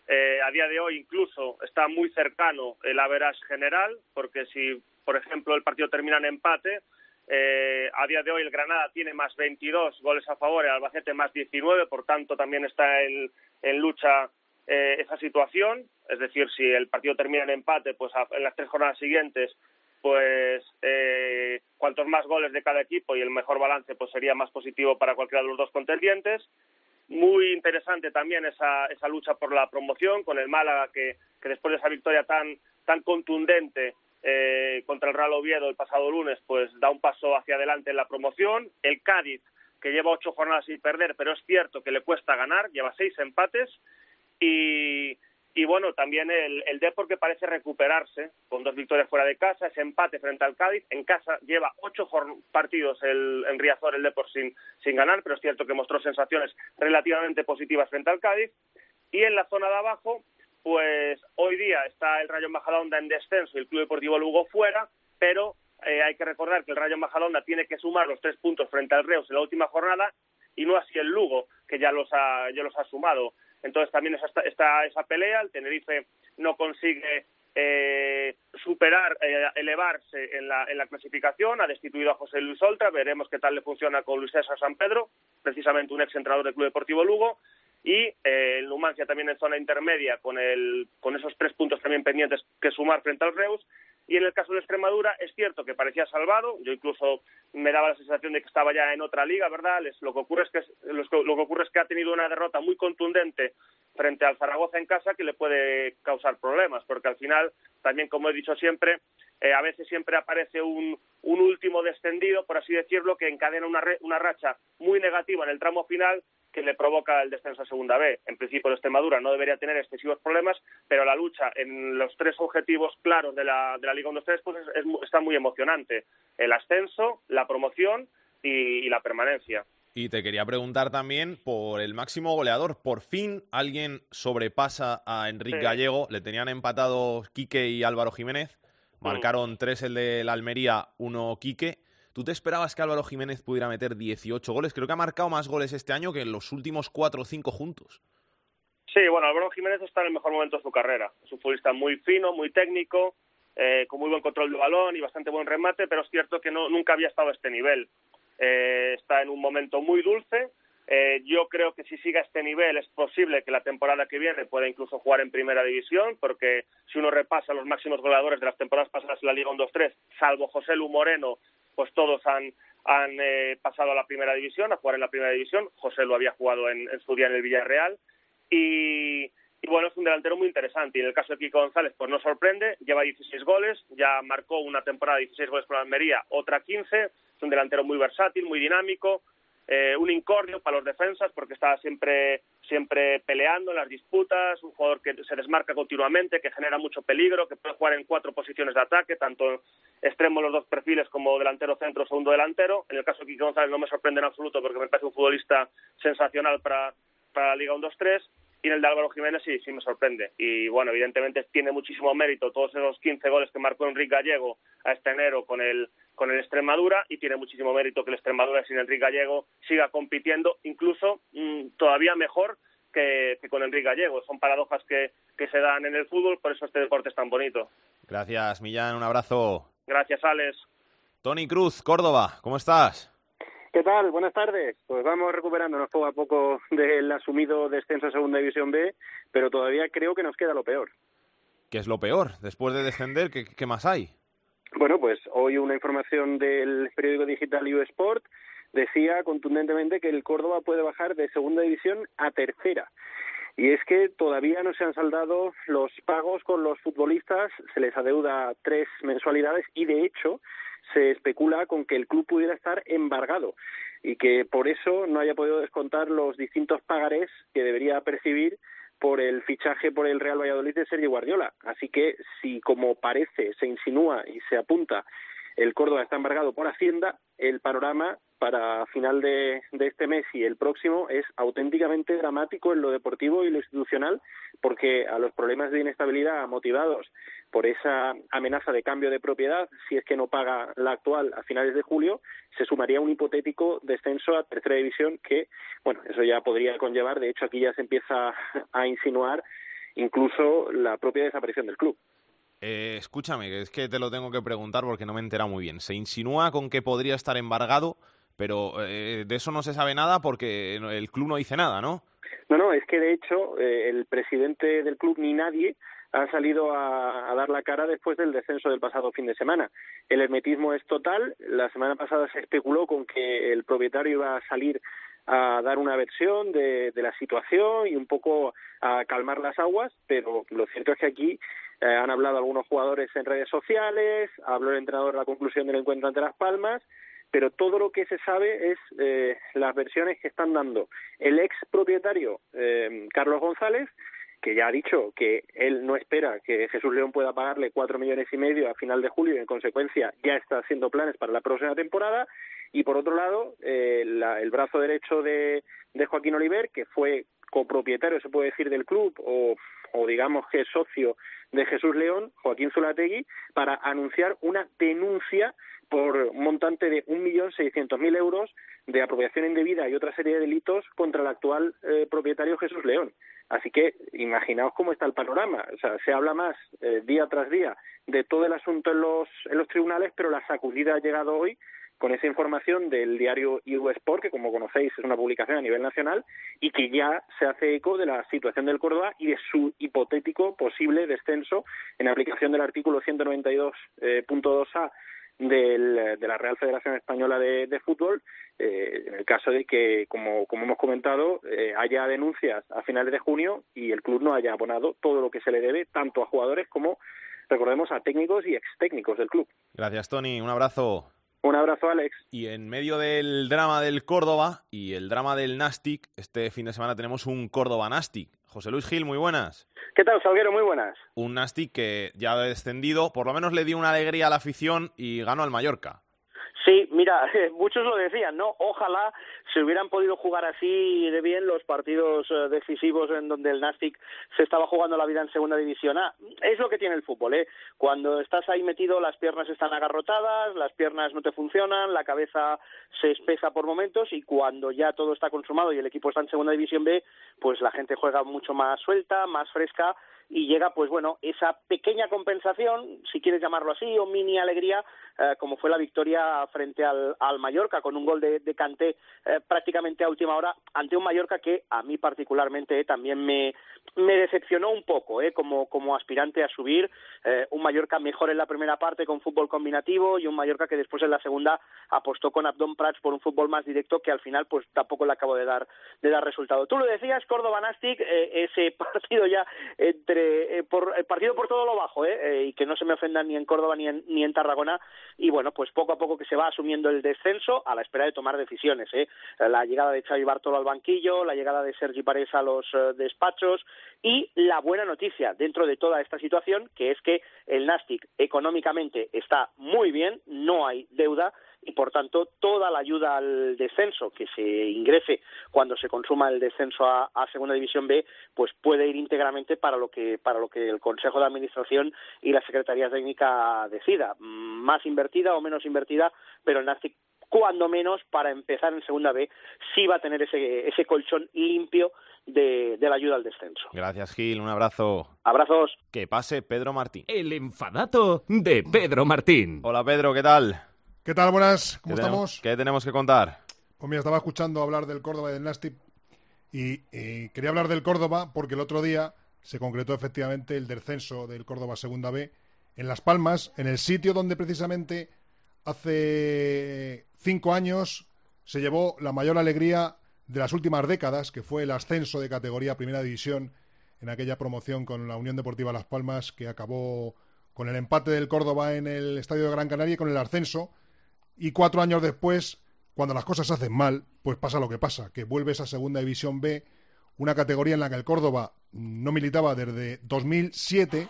Eh, a día de hoy incluso está muy cercano el average general porque si, por ejemplo, el partido termina en empate, Eh, a día de hoy el Granada tiene más 22 goles a favor, el Albacete más 19, por tanto también está en, en lucha eh, esa situación. Es decir, si el partido termina en empate, pues en las tres jornadas siguientes, pues eh, cuantos más goles de cada equipo y el mejor balance, pues sería más positivo para cualquiera de los dos contendientes. Muy interesante también esa, esa lucha por la promoción con el Málaga que, que después de esa victoria tan, tan contundente eh, contra el Real Oviedo el pasado lunes, pues da un paso hacia adelante en la promoción. El Cádiz, que lleva ocho jornadas sin perder, pero es cierto que le cuesta ganar, lleva seis empates. Y, y bueno, también el, el Depor que parece recuperarse con dos victorias fuera de casa, ese empate frente al Cádiz. En casa lleva ocho partidos el, en Riazor el Depor sin, sin ganar, pero es cierto que mostró sensaciones relativamente positivas frente al Cádiz. Y en la zona de abajo, pues hoy día está el Rayo Majadahonda en descenso y el Club Deportivo Lugo fuera, pero eh, hay que recordar que el Rayo Majadahonda tiene que sumar los tres puntos frente al Reus en la última jornada y no así el Lugo, que ya los ha, ya los ha sumado. Entonces también está, está esa pelea, el Tenerife no consigue eh, superar, eh, elevarse en la, en la clasificación, ha destituido a José Luis Oltra, veremos qué tal le funciona con Luis César San Pedro, precisamente un ex entrenador del Club Deportivo Lugo, y eh, el Numancia también en zona intermedia con, el, con esos tres puntos también pendientes que sumar frente al Reus. Y en el caso de Extremadura es cierto que parecía salvado, yo incluso me daba la sensación de que estaba ya en otra liga, ¿verdad? lo, que ocurre es que, lo que ocurre es que ha tenido una derrota muy contundente frente al Zaragoza en casa que le puede causar problemas, porque al final, también como he dicho siempre, eh, a veces siempre aparece un, un último descendido, por así decirlo, que encadena una, una racha muy negativa en el tramo final que le provoca el descenso a Segunda B. En principio, el Extremadura no debería tener excesivos problemas, pero la lucha en los tres objetivos claros de la, de la Liga 1-2-3 pues está muy emocionante. El ascenso, la promoción y, la permanencia. Y te quería preguntar también por el máximo goleador. Por fin alguien sobrepasa a Enrique Gallego. Le tenían empatados Quique y Álvaro Jiménez. Mm. Marcaron tres el de la Almería, uno Quique. ¿Tú te esperabas que Álvaro Jiménez pudiera meter 18 goles? Creo que ha marcado más goles este año que en los últimos cuatro o cinco juntos. Sí, bueno, Álvaro Jiménez está en el mejor momento de su carrera. Es un futbolista muy fino, muy técnico, eh, con muy buen control del balón y bastante buen remate, pero es cierto que no, nunca había estado a este nivel. Eh, está en un momento muy dulce. Eh, yo creo que si sigue a este nivel es posible que la temporada que viene pueda incluso jugar en primera división, porque si uno repasa los máximos goleadores de las temporadas pasadas en la Liga 1-2-3, salvo José Lu Moreno, pues todos han, han eh, pasado a la primera división, a jugar en la primera división. José lo había jugado en, en su día en el Villarreal. Y, bueno, es un delantero muy interesante. Y en el caso de Kiko González, pues no sorprende, lleva 16 goles, ya marcó una temporada de 16 goles con Almería, otra 15. Es un delantero muy versátil, muy dinámico, eh, un incordio para los defensas porque está siempre siempre peleando en las disputas, un jugador que se desmarca continuamente, que genera mucho peligro, que puede jugar en cuatro posiciones de ataque, tanto extremo los dos perfiles como delantero centro, segundo delantero. En el caso de Kike González no me sorprende en absoluto porque me parece un futbolista sensacional para, para la Liga 1-2-3 y en el de Álvaro Jiménez sí, sí me sorprende. Y bueno, evidentemente tiene muchísimo mérito todos esos 15 goles que marcó Enrique Gallego a este enero con el, con el Extremadura y tiene muchísimo mérito que el Extremadura sin Enrique Gallego siga compitiendo incluso mm, todavía mejor que, con Enrique Gallego. Son paradojas que, que se dan en el fútbol, por eso este deporte es tan bonito. Gracias, Millán. Un abrazo. Gracias, Alex. Tony Cruz, Córdoba, ¿cómo estás? ¿Qué tal? Buenas tardes. Pues vamos recuperándonos poco a poco del asumido descenso a Segunda División B, pero todavía creo que nos queda lo peor. ¿Qué es lo peor? Después de descender, ¿qué, más hay? Bueno, pues hoy una información del periódico digital Sport decía contundentemente que el Córdoba puede bajar de Segunda División a Tercera. Y es que todavía no se han saldado los pagos con los futbolistas, se les adeuda tres mensualidades y de hecho se especula con que el club pudiera estar embargado y que por eso no haya podido descontar los distintos pagarés que debería percibir por el fichaje por el Real Valladolid de Sergio Guardiola. Así que si, como parece, se insinúa y se apunta, el Córdoba está embargado por Hacienda, el panorama para final de, este mes y el próximo es auténticamente dramático en lo deportivo y lo institucional, porque a los problemas de inestabilidad motivados por esa amenaza de cambio de propiedad, si es que no paga la actual a finales de julio, se sumaría un hipotético descenso a tercera división que, bueno, eso ya podría conllevar, de hecho aquí ya se empieza a insinuar incluso la propia desaparición del club. Eh, escúchame, es que te lo tengo que preguntar porque no me he enterado muy bien. Se insinúa con que podría estar embargado, pero eh, de eso no se sabe nada porque el club no dice nada, ¿no? No, no, es que de hecho eh, el presidente del club ni nadie ha salido a, dar la cara después del descenso del pasado fin de semana. El hermetismo es total. La semana pasada se especuló con que el propietario iba a salir a dar una versión de, de la situación y un poco a calmar las aguas, pero lo cierto es que aquí eh, han hablado algunos jugadores en redes sociales, habló el entrenador de la conclusión del encuentro ante Las Palmas, pero todo lo que se sabe es eh, las versiones que están dando el ex propietario eh, Carlos González, que ya ha dicho que él no espera que Jesús León pueda pagarle cuatro millones y medio a final de julio y en consecuencia ya está haciendo planes para la próxima temporada. Y por otro lado eh, la, el brazo derecho de, de Joaquín Oliver que fue copropietario se puede decir del club o, o digamos que socio de Jesús León Joaquín Zulategui para anunciar una denuncia por un montante de 1.600.000 euros de apropiación indebida y otra serie de delitos contra el actual eh, propietario Jesús León. Así que imaginaos cómo está el panorama. O sea, se habla más eh, día tras día de todo el asunto en los, en los tribunales, pero la sacudida ha llegado hoy con esa información del diario EU Sport, que como conocéis es una publicación a nivel nacional, y que ya se hace eco de la situación del Córdoba y de su hipotético posible descenso en aplicación del artículo 192.2a del, de la Real Federación Española de, Fútbol, eh, en el caso de que, como, como hemos comentado, eh, haya denuncias a finales de junio y el club no haya abonado todo lo que se le debe, tanto a jugadores como, recordemos, a técnicos y ex técnicos del club. Gracias, Tony. Un abrazo. Un abrazo, Alex. Y en medio del drama del Córdoba y el drama del Nastic, este fin de semana tenemos un Córdoba Nastic. José Luis Gil, muy buenas. ¿Qué tal, Salguero? Muy buenas. Un Nastic que ya ha descendido, por lo menos le dio una alegría a la afición y ganó al Mallorca. Sí, mira, muchos lo decían, ¿no? Ojalá se hubieran podido jugar así de bien los partidos eh, decisivos en donde el Nastic se estaba jugando la vida en Segunda División A. Es lo que tiene el fútbol, ¿eh? Cuando estás ahí metido, las piernas están agarrotadas, las piernas no te funcionan, la cabeza se espesa por momentos y cuando ya todo está consumado y el equipo está en Segunda División B, pues la gente juega mucho más suelta, más fresca y llega, pues bueno, esa pequeña compensación, si quieres llamarlo así, o mini alegría, eh, como fue la victoria frente al, al Mallorca, con un gol de, de Canté eh, prácticamente a última hora, ante un Mallorca que a mí particularmente eh, también me, decepcionó un poco, eh, como, como aspirante a subir, eh, un Mallorca mejor en la primera parte con fútbol combinativo y un Mallorca que después en la segunda apostó con Abdón Prats por un fútbol más directo que al final pues tampoco le acabo de dar, de dar resultado. Tú lo decías, Córdoba-Nastic, eh, ese partido ya eh, por, el partido por todo lo bajo, eh, eh, y que no se me ofendan ni en Córdoba ni en, ni en Tarragona, y bueno, pues poco a poco que se va asumiendo el descenso a la espera de tomar decisiones, eh. La llegada de Xavi Bartolo al banquillo, la llegada de Sergi Parés a los eh, despachos, y la buena noticia dentro de toda esta situación, que es que el Nastic económicamente está muy bien, no hay deuda, y por tanto toda la ayuda al descenso que se ingrese cuando se consuma el descenso a, a, segunda división B pues puede ir íntegramente para lo que para lo que el Consejo de Administración y la Secretaría Técnica decida más invertida o menos invertida pero el Nastic cuando menos para empezar en segunda B sí va a tener ese ese colchón limpio de, de, la ayuda al descenso. Gracias, Gil. Un abrazo. Abrazos. Que pase Pedro Martín. El enfadato de Pedro Martín. Hola, Pedro. ¿Qué tal? ¿Qué tal? Buenas, ¿cómo ¿Qué estamos? Tenemos, ¿Qué tenemos que contar? Pues mira, estaba escuchando hablar del Córdoba y del Nastic y, y, quería hablar del Córdoba porque el otro día se concretó efectivamente el descenso del Córdoba Segunda B en Las Palmas, en el sitio donde precisamente hace cinco años se llevó la mayor alegría de las últimas décadas, que fue el ascenso de categoría Primera División en aquella promoción con la Unión Deportiva Las Palmas que acabó con el empate del Córdoba en el Estadio de Gran Canaria y con el ascenso y cuatro años después, cuando las cosas se hacen mal, pues pasa lo que pasa, que vuelve esa segunda división B, una categoría en la que el Córdoba no militaba desde 2007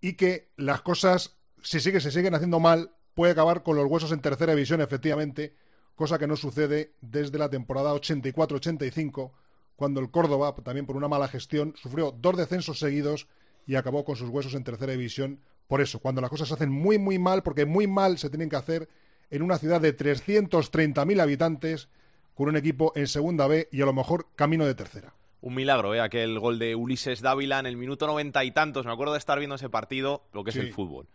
y que las cosas, si sigue, se siguen haciendo mal, puede acabar con los huesos en tercera división, efectivamente, cosa que no sucede desde la temporada 84-85, cuando el Córdoba, también por una mala gestión, sufrió dos descensos seguidos y acabó con sus huesos en tercera división. Por eso, cuando las cosas se hacen muy, muy mal, porque muy mal se tienen que hacer en una ciudad de 330.000 habitantes con un equipo en segunda B y a lo mejor camino de tercera. un milagro, ¿eh? aquel gol de Ulises Dávila en el minuto noventa y tantos. Me acuerdo de estar viendo ese partido, lo que es el fútbol.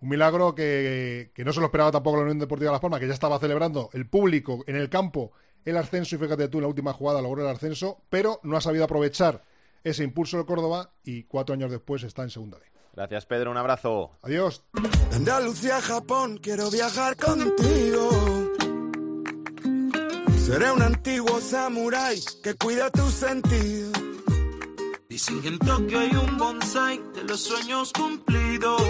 Un milagro que, que no se lo esperaba tampoco la Unión Deportiva Las Palmas, que ya estaba celebrando el público en el campo el ascenso y fíjate tú, en la última jugada logró el ascenso, pero no ha sabido aprovechar ese impulso del Córdoba y cuatro años después está en segunda B. Gracias, Pedro. Un abrazo. Adiós. De Andalucía a Japón quiero viajar contigo. Seré un antiguo samurái que cuida tus sentidos. Dicen que en Tokio hay un bonsai de los sueños cumplidos.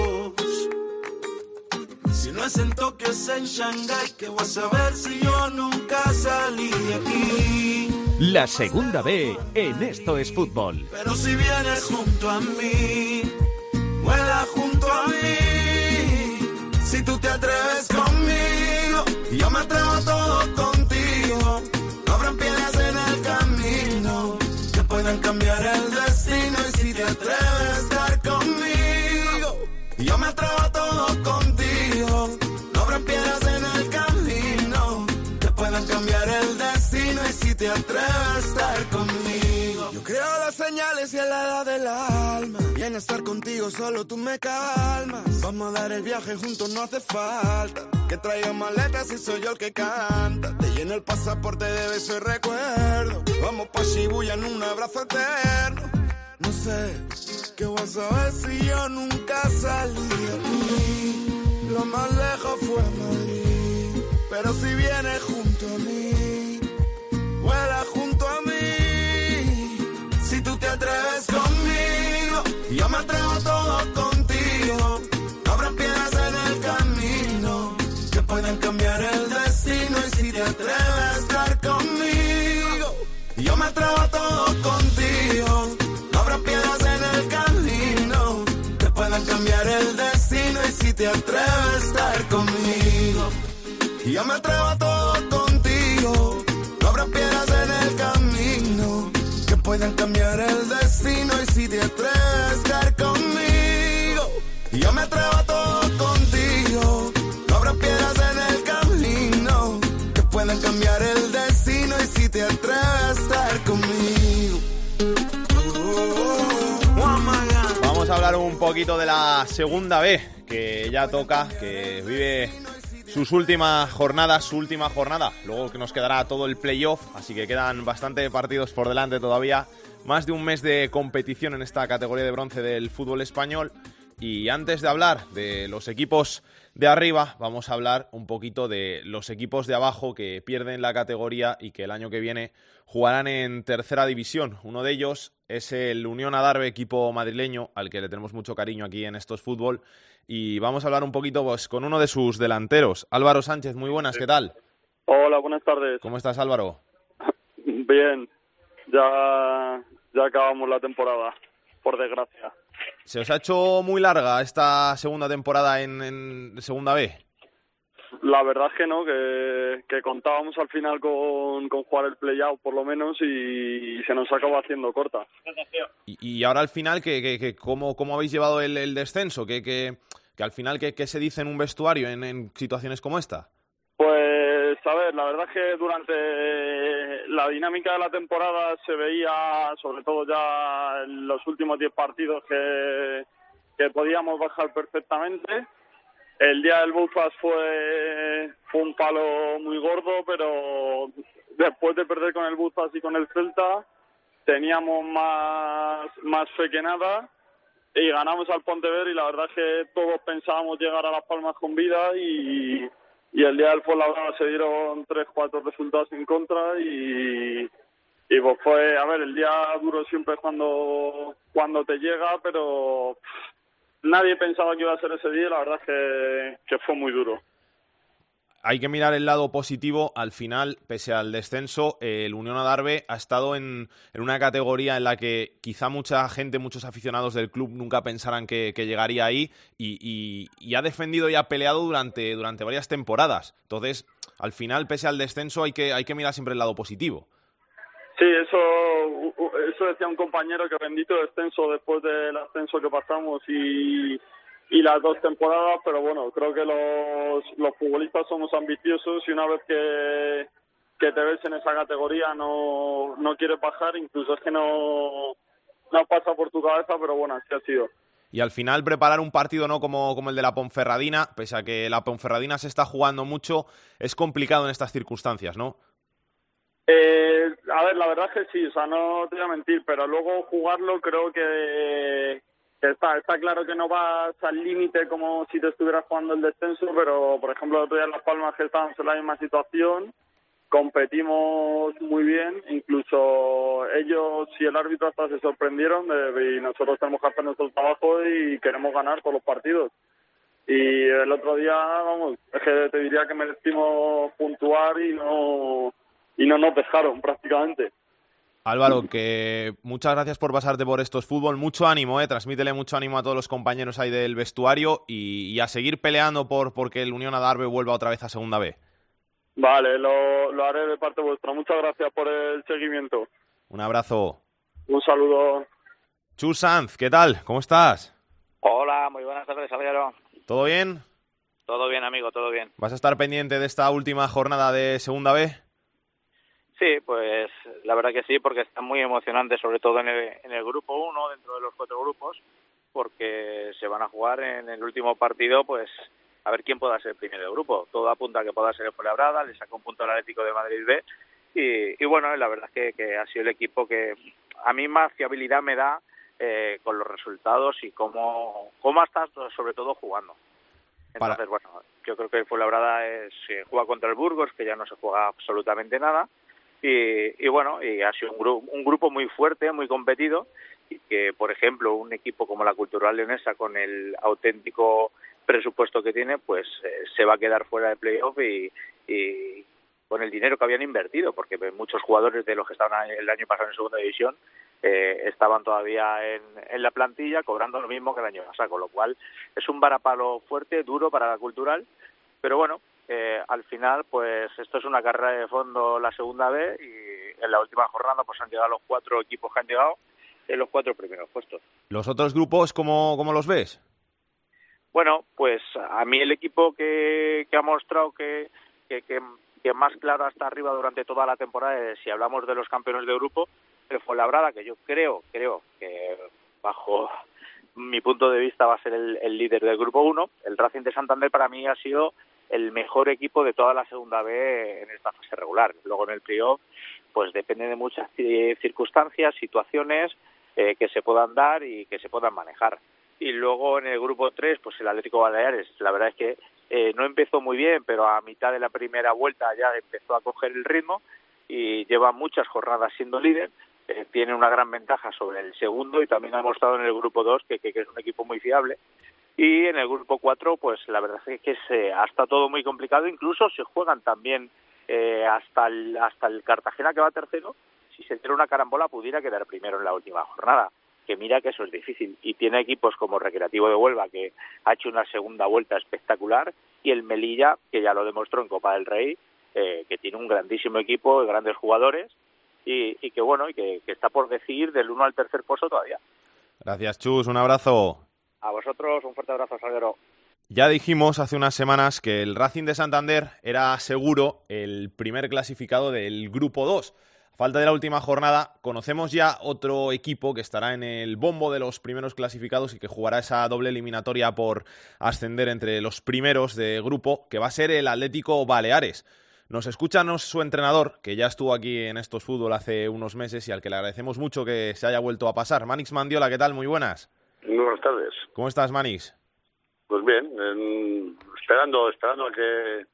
Si no es en Tokio, es en Shanghai. Que voy a saber si yo nunca salí de aquí. La segunda B en Esto es Fútbol. Pero si vienes junto a mí, vuela junto a mí. Si tú te atreves conmigo, yo me atrevo todo contigo. No habrán piedras en el camino que puedan cambiar el destino. Y si te atreves a estar conmigo, yo me atrevo todo contigo. No habrán piedras en el camino que puedan cambiar el destino. Y si te atreves a estar conmigo, yo creo las señales y el edad del alma. En estar contigo solo tú me calmas. Vamos a dar el viaje juntos, no hace falta. Que traiga maletas y soy yo el que canta. Te lleno el pasaporte de beso y recuerdo. Vamos pa' Shibuya en un abrazo eterno. No sé qué vas a ver si yo nunca salí de aquí. Lo más lejos fue Madrid. Pero si vienes junto a mí, vuela junto a mí. Si tú te atreves conmigo, yo me atrevo todo contigo. No habrá piedras en el camino que puedan cambiar el destino. Y si te atreves a estar conmigo, yo me atrevo todo contigo. No habrá piedras en el camino que puedan cambiar el destino. Y si te atreves a estar conmigo, yo me atrevo todo puedan cambiar el destino. Y si te atreves a estar conmigo, yo me atrevo a todo contigo. No habrá piedras en el camino que puedan cambiar el destino. Y si te atreves a estar conmigo. Vamos a hablar un poquito de la segunda B, que ya toca, que vive sus últimas jornadas, su última jornada. Luego que nos quedará todo el playoff, así que quedan bastante partidos por delante todavía. Más de un mes de competición en esta categoría de bronce del fútbol español. Y antes de hablar de los equipos de arriba, vamos a hablar un poquito de los equipos de abajo que pierden la categoría y que el año que viene jugarán en tercera división. Uno de ellos es el Unión Adarve, equipo madrileño, al que le tenemos mucho cariño aquí en estos fútbol. Y vamos a hablar un poquito pues, con uno de sus delanteros, Álvaro Sánchez. Muy buenas, ¿qué tal? Hola, buenas tardes. ¿Cómo estás, Álvaro? Bien, ya, ya acabamos la temporada, por desgracia. ¿Se os ha hecho muy larga esta segunda temporada en, en Segunda B? La verdad es que no, que, que contábamos al final con, con jugar el play-out por lo menos y, se nos acaba haciendo corta. Y, y ahora al final, ¿qué, qué- qué- cómo, cómo habéis llevado el, el descenso? ¿Qué, qué- que al final, ¿qué, qué se dice en un vestuario en, en situaciones como esta? Pues, a ver, la verdad es que durante la dinámica de la temporada se veía, sobre todo ya en los últimos 10 partidos, que, que podíamos bajar perfectamente. El día del Bufas fue, fue un palo muy gordo, pero después de perder con el Bufas y con el Celta, teníamos más, más fe que nada y ganamos al Pontevedra y la verdad es que todos pensábamos llegar a Las Palmas con vida y, y el día del Fuenlabrada se dieron tres, cuatro resultados en contra y, y pues fue, a ver, el día duro siempre es cuando, cuando te llega, pero nadie pensaba que iba a ser ese día y la verdad es que, que fue muy duro. Hay que mirar el lado positivo. Al final, pese al descenso, el Unión Adarve ha estado en, en una categoría en la que quizá mucha gente, muchos aficionados del club nunca pensaran que, llegaría ahí y, y- y ha defendido y ha peleado durante, durante varias temporadas. Entonces, al final, pese al descenso, hay que, hay que mirar siempre el lado positivo. Sí, eso, eso decía un compañero que bendito descenso después del ascenso que pasamos y, y las dos temporadas, pero bueno, creo que los, los futbolistas somos ambiciosos y una vez que, que te ves en esa categoría, no, no quieres bajar, incluso es que no, no pasa por tu cabeza, pero bueno, así ha sido. Y al final preparar un partido no como, como el de la Ponferradina, pese a que la Ponferradina se está jugando mucho, es complicado en estas circunstancias, ¿no? Eh, a ver, la verdad es que sí, o sea, no te voy a mentir, pero luego jugarlo creo que, que está, está claro que no vas al límite como si te estuvieras jugando el descenso, pero por ejemplo, el otro día en Las Palmas que estábamos en la misma situación, competimos muy bien, incluso ellos y el árbitro hasta se sorprendieron de- y nosotros tenemos que hacer nuestro trabajo y queremos ganar todos los partidos. Y el otro día, vamos, es que te diría que merecimos puntuar y no y no nos dejaron prácticamente. Álvaro, que muchas gracias por pasarte por estos fútbol. Mucho ánimo, ¿eh? Transmítele mucho ánimo a todos los compañeros ahí del vestuario y, y a seguir peleando por porque el Unión Adarve vuelva otra vez a Segunda B. Vale, lo, lo haré de parte vuestra. Muchas gracias por el seguimiento. Un abrazo. Un saludo. Chus Sanz, ¿qué tal? ¿Cómo estás? Hola, muy buenas tardes, Salguero. ¿Todo bien? Todo bien, amigo, todo bien. ¿Vas a estar pendiente de esta última jornada de Segunda B? Sí, pues la verdad que sí, porque está muy emocionante, sobre todo en el, en el grupo 1, dentro de los cuatro grupos, porque se van a jugar en el último partido, pues a ver quién pueda ser el primero del grupo. Todo apunta a que pueda ser el Fuenlabrada, le saca un punto al Atlético de Madrid B, y, y bueno, la verdad es que, que ha sido el equipo que a mí más fiabilidad me da eh, con los resultados y cómo, cómo estás sobre todo jugando. Entonces, bueno, yo creo que el Fuenlabrada es, eh, juega contra el Burgos, que ya no se juega absolutamente nada, y, y bueno, y ha sido un, gru- un grupo muy fuerte, muy competido, y que, por ejemplo, un equipo como la Cultural Leonesa, con el auténtico presupuesto que tiene, pues eh, se va a quedar fuera de playoff y, y con el dinero que habían invertido, porque muchos jugadores de los que estaban el año pasado en segunda división eh, estaban todavía en, en la plantilla cobrando lo mismo que el año pasado, con lo cual es un varapalo fuerte, duro para la cultural, pero bueno, eh, al final pues esto es una carrera de fondo la segunda B y en la última jornada pues han llegado los cuatro equipos que han llegado en los cuatro primeros puestos. ¿Los otros grupos cómo, cómo los ves? Bueno, pues a mí el equipo que, que ha mostrado que, que, que, que más claro está arriba durante toda la temporada, si hablamos de los campeones de grupo, el Fuenlabrada, que yo creo, creo que bajo mi punto de vista va a ser el, el líder del grupo 1. El Racing de Santander para mí ha sido el mejor equipo de toda la segunda B en esta fase regular. Luego en el playoff, pues depende de muchas eh, circunstancias, situaciones eh, que se puedan dar y que se puedan manejar. Y luego en el grupo 3, pues el Atlético Baleares, la verdad es que eh, no empezó muy bien, pero a mitad de la primera vuelta ya empezó a coger el ritmo y lleva muchas jornadas siendo líder. Eh, tiene una gran ventaja sobre el segundo y también ha mostrado en el grupo 2 que, que, que es un equipo muy fiable. Y en el grupo 4, pues la verdad es que se, hasta todo muy complicado. Incluso se juegan también eh, hasta, el, hasta el Cartagena, que va tercero. Si se tira una carambola, pudiera quedar primero en la última jornada. Que mira que eso es difícil. Y tiene equipos como Recreativo de Huelva, que ha hecho una segunda vuelta espectacular. Y el Melilla, que ya lo demostró en Copa del Rey, eh, que tiene un grandísimo equipo, grandes jugadores. Y, y que bueno, y que, que está por decidir del uno al tercer puesto todavía. Gracias, Chus. Un abrazo. A vosotros un fuerte abrazo, Salguero. Ya dijimos hace unas semanas que el Racing de Santander era seguro el primer clasificado del Grupo 2. A falta de la última jornada, conocemos ya otro equipo que estará en el bombo de los primeros clasificados y que jugará esa doble eliminatoria por ascender entre los primeros de grupo, que va a ser el Atlético Baleares. Nos escucha su entrenador, que ya estuvo aquí en estos fútbol hace unos meses y al que le agradecemos mucho que se haya vuelto a pasar. Manix Mandiola, ¿qué tal? Muy buenas. Buenas tardes. ¿Cómo estás, Manix? Pues bien, en- esperando, esperando a que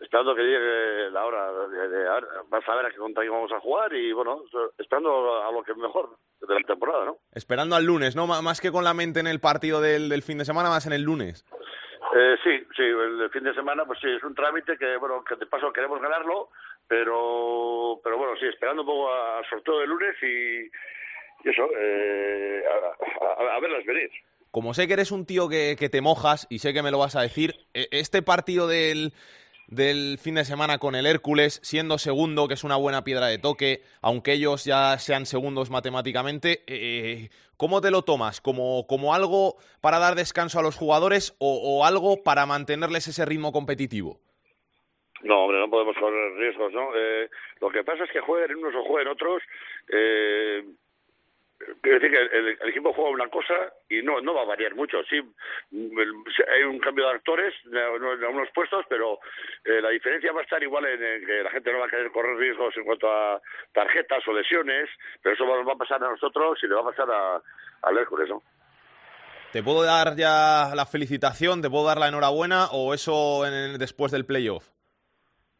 esperando que llegue la hora de, de- vas a ver a qué contra vamos a jugar y bueno, esperando a lo que es mejor de la temporada, ¿no? Esperando al lunes, ¿no? M- Más que con la mente en el partido del, del fin de semana, más en el lunes. Eh, sí, sí, el fin de semana pues sí, es un trámite que bueno, que de paso queremos ganarlo, pero pero bueno, sí, esperando un poco al sorteo del lunes y, y eso, eh, a, a- a verlas venir. Como sé que eres un tío que, que te mojas y sé que me lo vas a decir, e- este partido del, del fin de semana con el Hércules, siendo segundo, que es una buena piedra de toque, aunque ellos ya sean segundos matemáticamente, eh, ¿cómo te lo tomas? ¿Como, ¿Como algo para dar descanso a los jugadores o, o algo para mantenerles ese ritmo competitivo? No, hombre, no podemos correr riesgos, ¿no? Eh, lo que pasa es que jueguen unos o jueguen otros. Eh, Quiero decir que el, equipo juega una cosa y no no va a variar mucho. Sí, hay un cambio de actores en algunos puestos, pero eh, la diferencia va a estar igual en, que la gente no va a querer correr riesgos en cuanto a tarjetas o lesiones, pero eso nos va a pasar a nosotros y le va a pasar a, al Hércules, ¿no? ¿Te puedo dar ya la felicitación? ¿Te puedo dar la enhorabuena o eso en, después del playoff?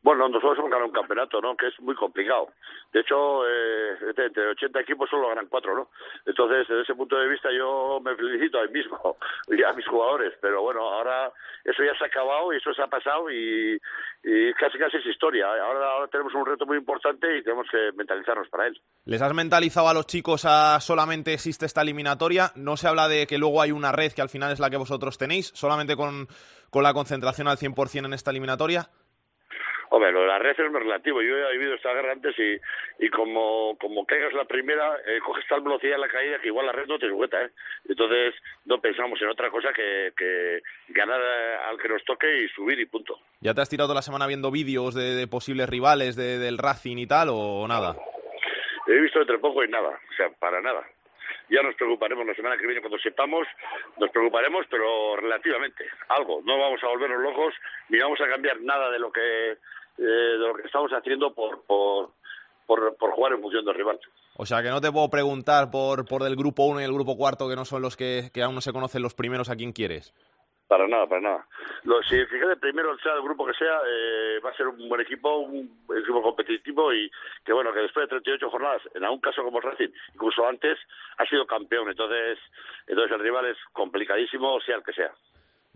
Bueno, nosotros hemos ganado un campeonato, ¿no? Que es muy complicado. De hecho, eh, entre 80 equipos solo ganan cuatro, ¿no? Entonces, desde ese punto de vista, yo me felicito a mí mismo y a mis jugadores. Pero bueno, ahora eso ya se ha acabado y eso se ha pasado y, y casi casi es historia. Ahora, ahora tenemos un reto muy importante y tenemos que mentalizarnos para él. ¿Les has mentalizado a los chicos a solamente existe esta eliminatoria? No se habla de que luego hay una red que al final es la que vosotros tenéis, solamente con, con la concentración al 100% en esta eliminatoria. Hombre, lo de la red es muy relativo. Yo he vivido esta guerra antes y, y como, como caigas la primera, eh, coges tal velocidad en la caída que igual la red no te sujeta. ¿eh? Entonces no pensamos en otra cosa que, que ganar al que nos toque y subir y punto. ¿Ya te has tirado la semana viendo vídeos de, de posibles rivales de, del Racing y tal o nada? He visto entre poco y nada, o sea, para nada ya nos preocuparemos la semana que viene cuando sepamos, nos preocuparemos, pero relativamente, algo. No vamos a volvernos locos ni vamos a cambiar nada de lo que eh, de lo que estamos haciendo por, por, por, por, jugar en función del rival. O sea, que no te puedo preguntar por, por del grupo 1 y el grupo cuarto, que no son los que, que aún no se conocen los primeros, a quién quieres. Para nada, para nada. Lo, si fíjate, primero, sea el grupo que sea, eh, va a ser un buen equipo, un equipo competitivo y que, bueno, que después de 38 jornadas, en algún caso como el Racing, incluso antes, ha sido campeón. Entonces, entonces el rival es complicadísimo, sea el que sea.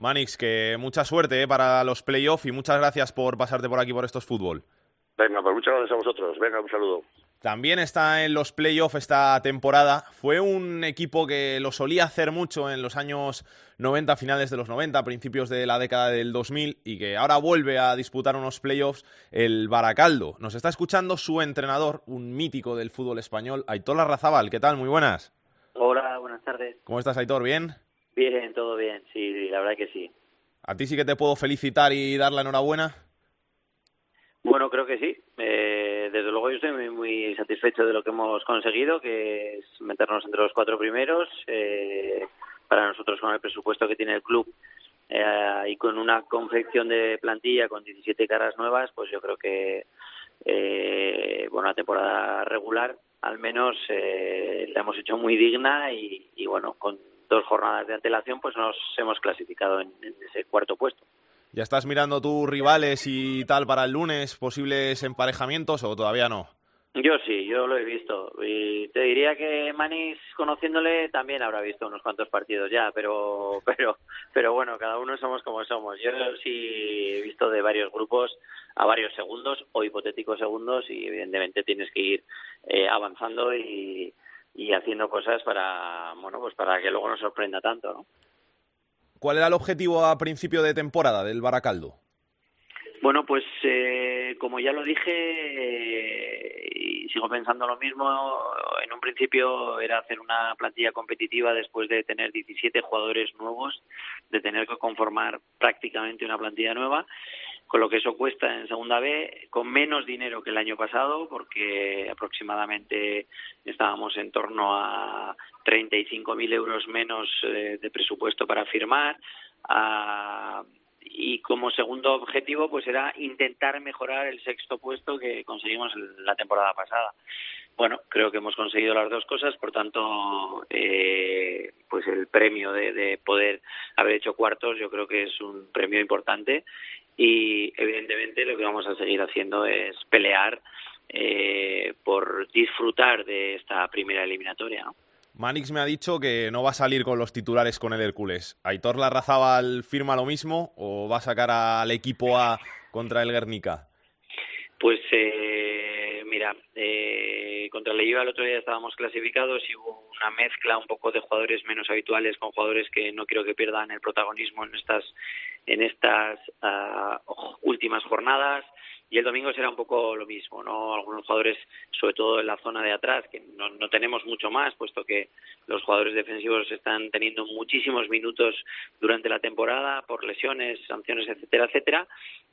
Manix, que mucha suerte eh, para los playoffs y muchas gracias por pasarte por aquí por estos fútbol. Venga, pues muchas gracias a vosotros. Venga, un saludo. También está en los playoffs esta temporada. Fue un equipo que lo solía hacer mucho en los años 90, finales de los 90, principios de la década del 2000 y que ahora vuelve a disputar unos playoffs el Baracaldo. Nos está escuchando su entrenador, un mítico del fútbol español, Aitor Larrazabal. ¿Qué tal? Muy buenas. Hola, buenas tardes. ¿Cómo estás, Aitor? ¿Bien? Bien, todo bien, sí, la verdad que sí. ¿A ti sí que te puedo felicitar y dar la enhorabuena? Bueno, creo que sí. Eh, desde luego yo estoy muy, muy, satisfecho de lo que hemos conseguido, que es meternos entre los cuatro primeros. Eh, para nosotros con el presupuesto que tiene el club eh, y con una confección de plantilla con 17 caras nuevas, pues yo creo que eh, bueno, la temporada regular al menos eh, la hemos hecho muy digna y, y bueno, con dos jornadas de antelación pues nos hemos clasificado en, en ese cuarto puesto. ¿Ya estás mirando tus rivales y tal para el lunes, posibles emparejamientos o todavía no? Yo sí, yo lo he visto. Y te diría que Manis, conociéndole, también habrá visto unos cuantos partidos ya, pero, pero, pero bueno, cada uno somos como somos. Yo sí he visto de varios grupos a varios segundos o hipotéticos segundos y evidentemente tienes que ir eh, avanzando y, y haciendo cosas para, bueno, pues para que luego no sorprenda tanto, ¿no? ¿Cuál era el objetivo a principio de temporada del Baracaldo? Bueno, pues eh, como ya lo dije eh, y sigo pensando lo mismo, en un principio era hacer una plantilla competitiva después de tener 17 jugadores nuevos, de tener que conformar prácticamente una plantilla nueva, con lo que eso cuesta en segunda B, con menos dinero que el año pasado, porque aproximadamente estábamos en torno a 35.000 euros menos eh, de presupuesto para firmar. A, y como segundo objetivo pues era intentar mejorar el sexto puesto que conseguimos la temporada pasada. Bueno, creo que hemos conseguido las dos cosas, por tanto, eh, pues el premio de poder haber hecho cuartos yo creo que es un premio importante y evidentemente lo que vamos a seguir haciendo es pelear eh, por disfrutar de esta primera eliminatoria. ¿no? Manix me ha dicho que no va a salir con los titulares con el Hércules. ¿Aitor Larrazábal firma lo mismo o va a sacar al equipo A contra el Guernica? Pues eh, mira, eh, contra el Leiva el otro día estábamos clasificados y hubo una mezcla un poco de jugadores menos habituales con jugadores que no quiero que pierdan el protagonismo en estas en estas uh, últimas jornadas y el domingo será un poco lo mismo, ¿no? Algunos jugadores, sobre todo en la zona de atrás, que no, no tenemos mucho más, puesto que los jugadores defensivos están teniendo muchísimos minutos durante la temporada por lesiones, sanciones, etcétera, etcétera.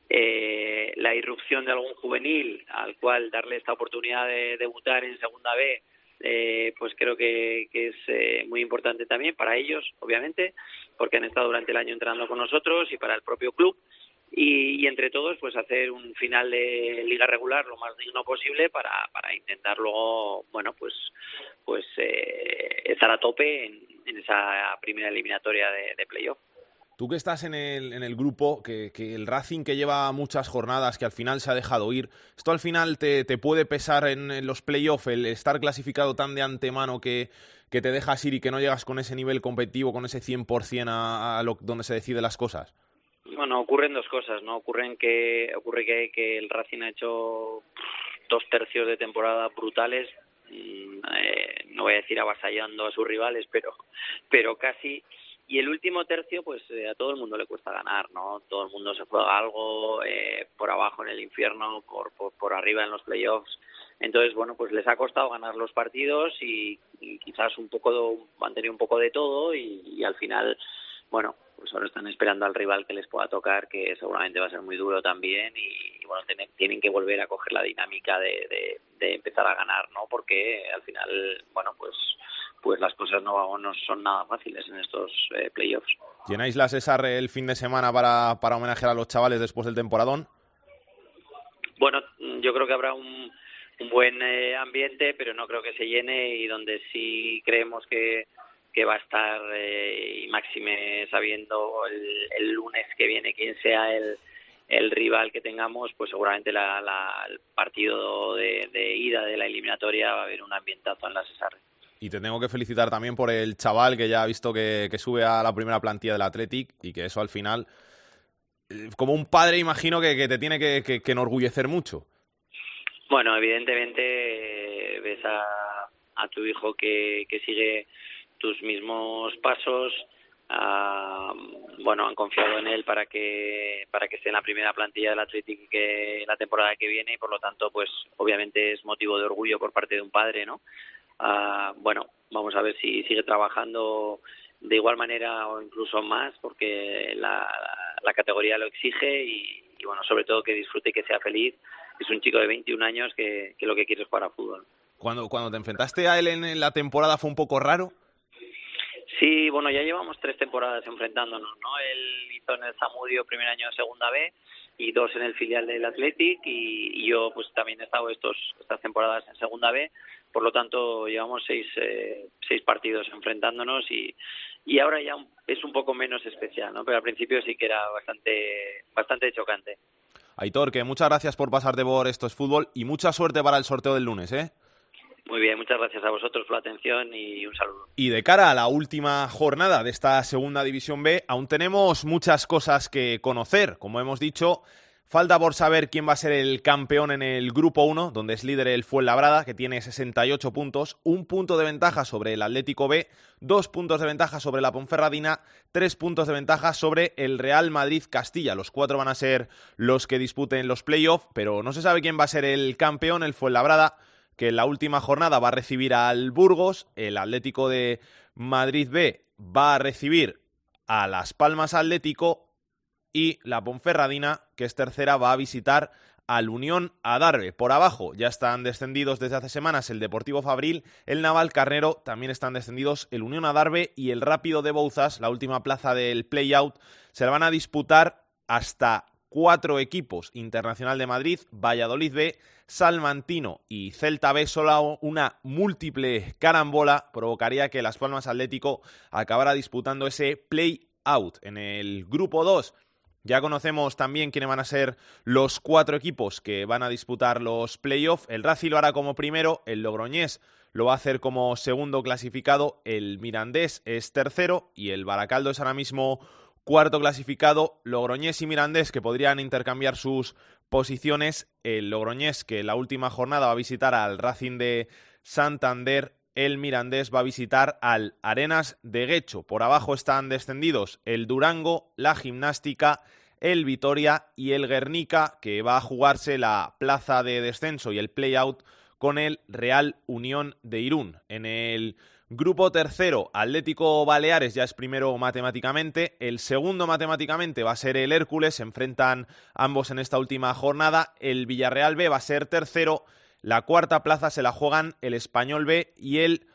Eh, la irrupción de algún juvenil al cual darle esta oportunidad de debutar en Segunda B, eh, pues creo que, que es eh, muy importante también para ellos, obviamente, porque han estado durante el año entrenando con nosotros y para el propio club y, entre todos pues hacer un final de liga regular lo más digno posible para, para intentar luego bueno pues pues eh, estar a tope en, esa primera eliminatoria de, de playoff Tú que estás en el, en el grupo, que, el Racing que lleva muchas jornadas, que al final se ha dejado ir, ¿esto al final te, te puede pesar en, los playoffs el estar clasificado tan de antemano que, que, te dejas ir y que no llegas con ese nivel competitivo, con ese 100% a, a lo, donde se deciden las cosas? Bueno, ocurren dos cosas, ¿no? Ocurren que, ocurre que, el Racing ha hecho dos tercios de temporada brutales, mm, eh, no voy a decir avasallando a sus rivales, pero, pero casi. Y el último tercio, pues eh, a todo el mundo le cuesta ganar, ¿no? Todo el mundo se juega algo eh, por abajo en el infierno, por, por, por arriba en los playoffs. Entonces, bueno, pues les ha costado ganar los partidos y, y quizás un poco, han tenido un poco de todo y, y al final, bueno, pues ahora están esperando al rival que les pueda tocar, que seguramente va a ser muy duro también y, bueno, tienen, tienen, que volver a coger la dinámica de, de, de, empezar a ganar, ¿no? Porque al final, bueno, pues pues las cosas no, no son nada fáciles en estos eh, playoffs. ¿Llenáis la César el fin de semana para, para homenajear a los chavales después del temporadón? Bueno, yo creo que habrá un, un buen eh, ambiente, pero no creo que se llene y donde sí creemos que que va a estar eh, y máxime sabiendo el, el, lunes que viene quién sea el, el rival que tengamos, pues seguramente la, la, el partido de, de, ida de la eliminatoria va a haber un ambientazo en la Cesar. Y te tengo que felicitar también por el chaval que ya ha visto que, que sube a la primera plantilla del Athletic y que eso al final, eh, como un padre imagino que, que te tiene que, que, que enorgullecer mucho. Bueno, evidentemente eh, ves a, a tu hijo que, que sigue tus mismos pasos. Uh, bueno, han confiado en él para que para que esté en la primera plantilla del Athletic que la temporada que viene y por lo tanto, pues obviamente es motivo de orgullo por parte de un padre, ¿no? Uh, bueno, vamos a ver si sigue trabajando de igual manera o incluso más porque la, la categoría lo exige y, y, bueno, sobre todo que disfrute y que sea feliz. Es un chico de 21 años que, que lo que quiere es jugar a fútbol. Cuando, cuando te enfrentaste a él en la temporada fue un poco raro. Sí, bueno, ya llevamos tres temporadas enfrentándonos, ¿no? Él hizo en el Zamudio primer año de segunda B y dos en el filial del Athletic y, yo pues también he estado estos, estas temporadas en segunda B, por lo tanto llevamos seis, eh, seis partidos enfrentándonos y, y ahora ya es un poco menos especial, ¿no? Pero al principio sí que era bastante, bastante chocante. Aitor, que muchas gracias por pasarte por Esto es Fútbol y mucha suerte para el sorteo del lunes, ¿eh? Muy bien, muchas gracias a vosotros por la atención y un saludo. Y de cara a la última jornada de esta segunda división B, aún tenemos muchas cosas que conocer. Como hemos dicho, falta por saber quién va a ser el campeón en el grupo 1, donde es líder el Fuenlabrada, que tiene 68 puntos, un punto de ventaja sobre el Atlético B, dos puntos de ventaja sobre la Ponferradina, tres puntos de ventaja sobre el Real Madrid Castilla. Los cuatro van a ser los que disputen los playoffs, pero no se sabe quién va a ser el campeón, el Fuenlabrada que en la última jornada va a recibir al Burgos, el Atlético de Madrid B va a recibir a Las Palmas Atlético y la Ponferradina, que es tercera, va a visitar al Unión Adarve. Por abajo ya están descendidos desde hace semanas el Deportivo Fabril, el Naval Carnero, también están descendidos el Unión Adarve y el Rápido de Bouzas, la última plaza del play-out, se la van a disputar hasta cuatro equipos, Internacional de Madrid, Valladolid B, Salmantino y Celta B, solo una múltiple carambola provocaría que Las Palmas Atlético acabara disputando ese play-out. En el grupo 2 ya conocemos también quiénes van a ser los cuatro equipos que van a disputar los playoffs. El Racing lo hará como primero, el Logroñés lo va a hacer como segundo clasificado, el Mirandés es tercero y el Baracaldo es ahora mismo cuarto clasificado, Logroñés y Mirandés, que podrían intercambiar sus posiciones. El Logroñés, que la última jornada va a visitar al Racing de Santander. El Mirandés va a visitar al Arenas de Guecho. Por abajo están descendidos el Durango, la Gimnástica, el Vitoria y el Guernica, que va a jugarse la plaza de descenso y el play-out con el Real Unión de Irún. En el grupo tercero, Atlético Baleares ya es primero matemáticamente, el segundo matemáticamente va a ser el Hércules, se enfrentan ambos en esta última jornada, el Villarreal B va a ser tercero, la cuarta plaza se la juegan el Español B y el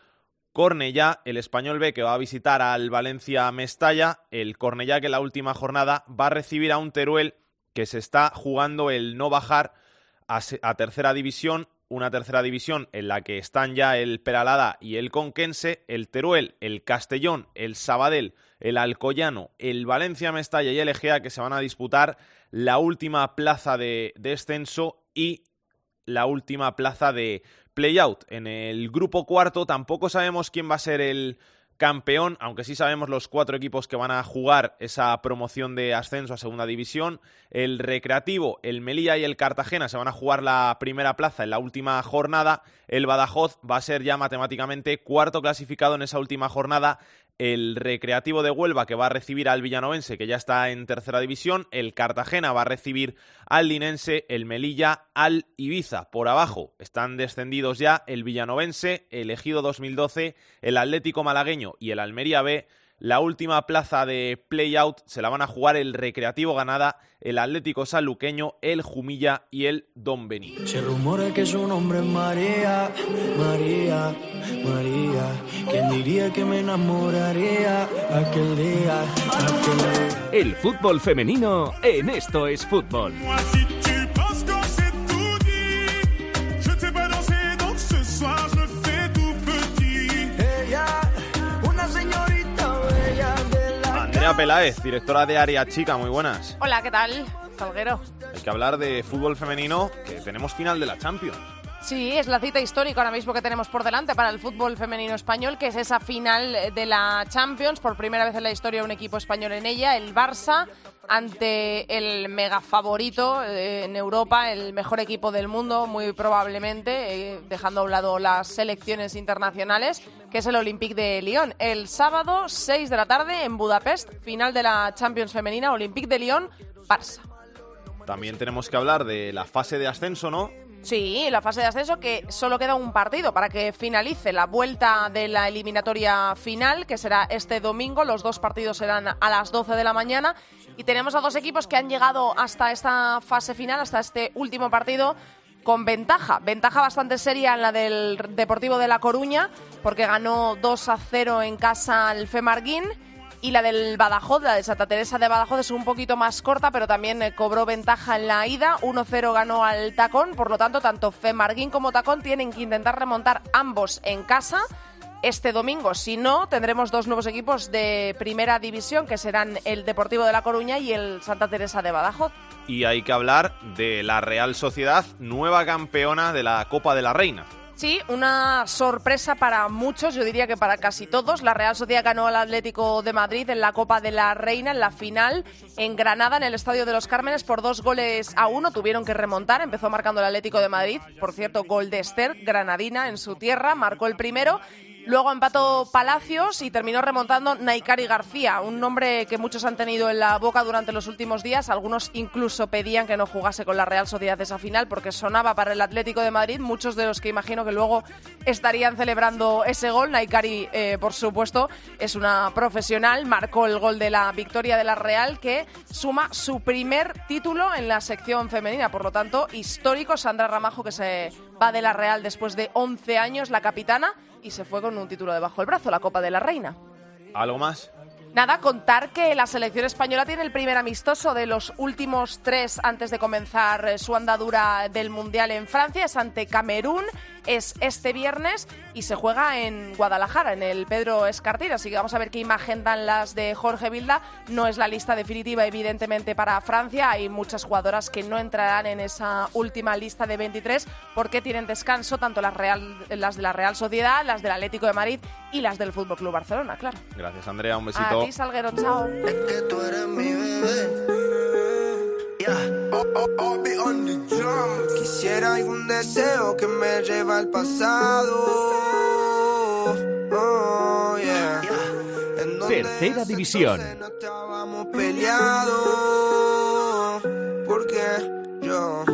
Cornellá, el Español B que va a visitar al Valencia Mestalla, el Cornellá que en la última jornada va a recibir a un Teruel que se está jugando el no bajar a, tercera división una tercera división en la que están ya el Peralada y el Conquense, el Teruel, el Castellón, el Sabadell, el Alcoyano, el Valencia Mestalla y el Egea que se van a disputar la última plaza de descenso y la última plaza de playout. En el grupo cuarto tampoco sabemos quién va a ser el campeón, aunque sí sabemos los cuatro equipos que van a jugar esa promoción de ascenso a segunda división. El Recreativo, el Melilla y el Cartagena se van a jugar la primera plaza en la última jornada. El Badajoz va a ser ya matemáticamente cuarto clasificado en esa última jornada el Recreativo de Huelva que va a recibir al Villanovense que ya está en tercera división, el Cartagena va a recibir al Linense, el Melilla al Ibiza. Por abajo están descendidos ya el Villanovense, el Ejido 2012, el Atlético Malagueño y el Almería B la última plaza de play-out se la van a jugar el Recreativo Ganada, el Atlético Sanluqueño, el Jumilla y el Don Benito. Se rumora que su nombre es María, María, María. ¿Quién diría que me enamoraría aquel día, aquel día? El fútbol femenino en Esto es Fútbol. Andrea Peláez, directora de Área Chica, muy buenas. Hola, ¿qué tal, Salguero? Hay que hablar de fútbol femenino, que tenemos final de la Champions. Sí, es la cita histórica ahora mismo que tenemos por delante para el fútbol femenino español, que es esa final de la Champions, por primera vez en la historia un equipo español en ella, el Barça, ante el mega favorito eh, en Europa, el mejor equipo del mundo, muy probablemente, eh, dejando a un lado las selecciones internacionales, que es el Olympique de Lyon. El sábado, 6 de la tarde, en Budapest, final de la Champions femenina, Olympique de Lyon, Barça. También tenemos que hablar de la fase de ascenso, ¿no? Sí, la fase de ascenso que solo queda un partido para que finalice la vuelta de la eliminatoria final, que será este domingo. Los dos partidos serán a las 12 de la mañana. Y tenemos a dos equipos que han llegado hasta esta fase final, hasta este último partido, con ventaja. Ventaja bastante seria en la del Deportivo de La Coruña, porque ganó 2 a 0 en casa al Femarguín y la del Badajoz, la de Santa Teresa de Badajoz, es un poquito más corta, pero también eh, cobró ventaja en la ida. 1-0 ganó al Tacón, por lo tanto, tanto Femarguín como Tacón tienen que intentar remontar ambos en casa este domingo. Si no, tendremos dos nuevos equipos de primera división, que serán el Deportivo de La Coruña y el Santa Teresa de Badajoz. Y hay que hablar de la Real Sociedad, nueva campeona de la Copa de la Reina. Sí, una sorpresa para muchos, yo diría que para casi todos. La Real Sociedad ganó al Atlético de Madrid en la Copa de la Reina, en la final, en Granada, en el Estadio de los Cármenes, por dos goles a uno. Tuvieron que remontar, empezó marcando el Atlético de Madrid. Por cierto, gol de Esther, granadina en su tierra, marcó el primero. Luego empató Palacios y terminó remontando Naikari García, un nombre que muchos han tenido en la boca durante los últimos días. Algunos incluso pedían que no jugase con la Real Sociedad esa final porque sonaba para el Atlético de Madrid. Muchos de los que imagino que luego estarían celebrando ese gol. Naikari, eh, por supuesto, es una profesional. Marcó el gol de la victoria de la Real que suma su primer título en la sección femenina. Por lo tanto, histórico. Sandra Ramajo que se va de la Real después de 11 años, la capitana y se fue con un título debajo del brazo, la Copa de la Reina. ¿Algo más? Nada, contar que la selección española tiene el primer amistoso de los últimos tres antes de comenzar eh, su andadura del Mundial en Francia. Es ante Camerún, es este viernes y se juega en Guadalajara, en el Pedro Escartín. Así que vamos a ver qué imagen dan las de Jorge Vilda. No es la lista definitiva, evidentemente, para Francia. Hay muchas jugadoras que no entrarán en esa última lista de 23 porque tienen descanso tanto las, Real, las de la Real Sociedad, las del Atlético de Madrid y las del Fútbol Club Barcelona, claro. Gracias, Andrea. Un besito. Ti, Salguero. Chao. Es que tú eres mi bebé. Yeah. Oh, oh, oh, be on the drum. Quisiera algún deseo que me lleva al pasado. Oh, yeah. Tercera División. No estábamos peleados porque yo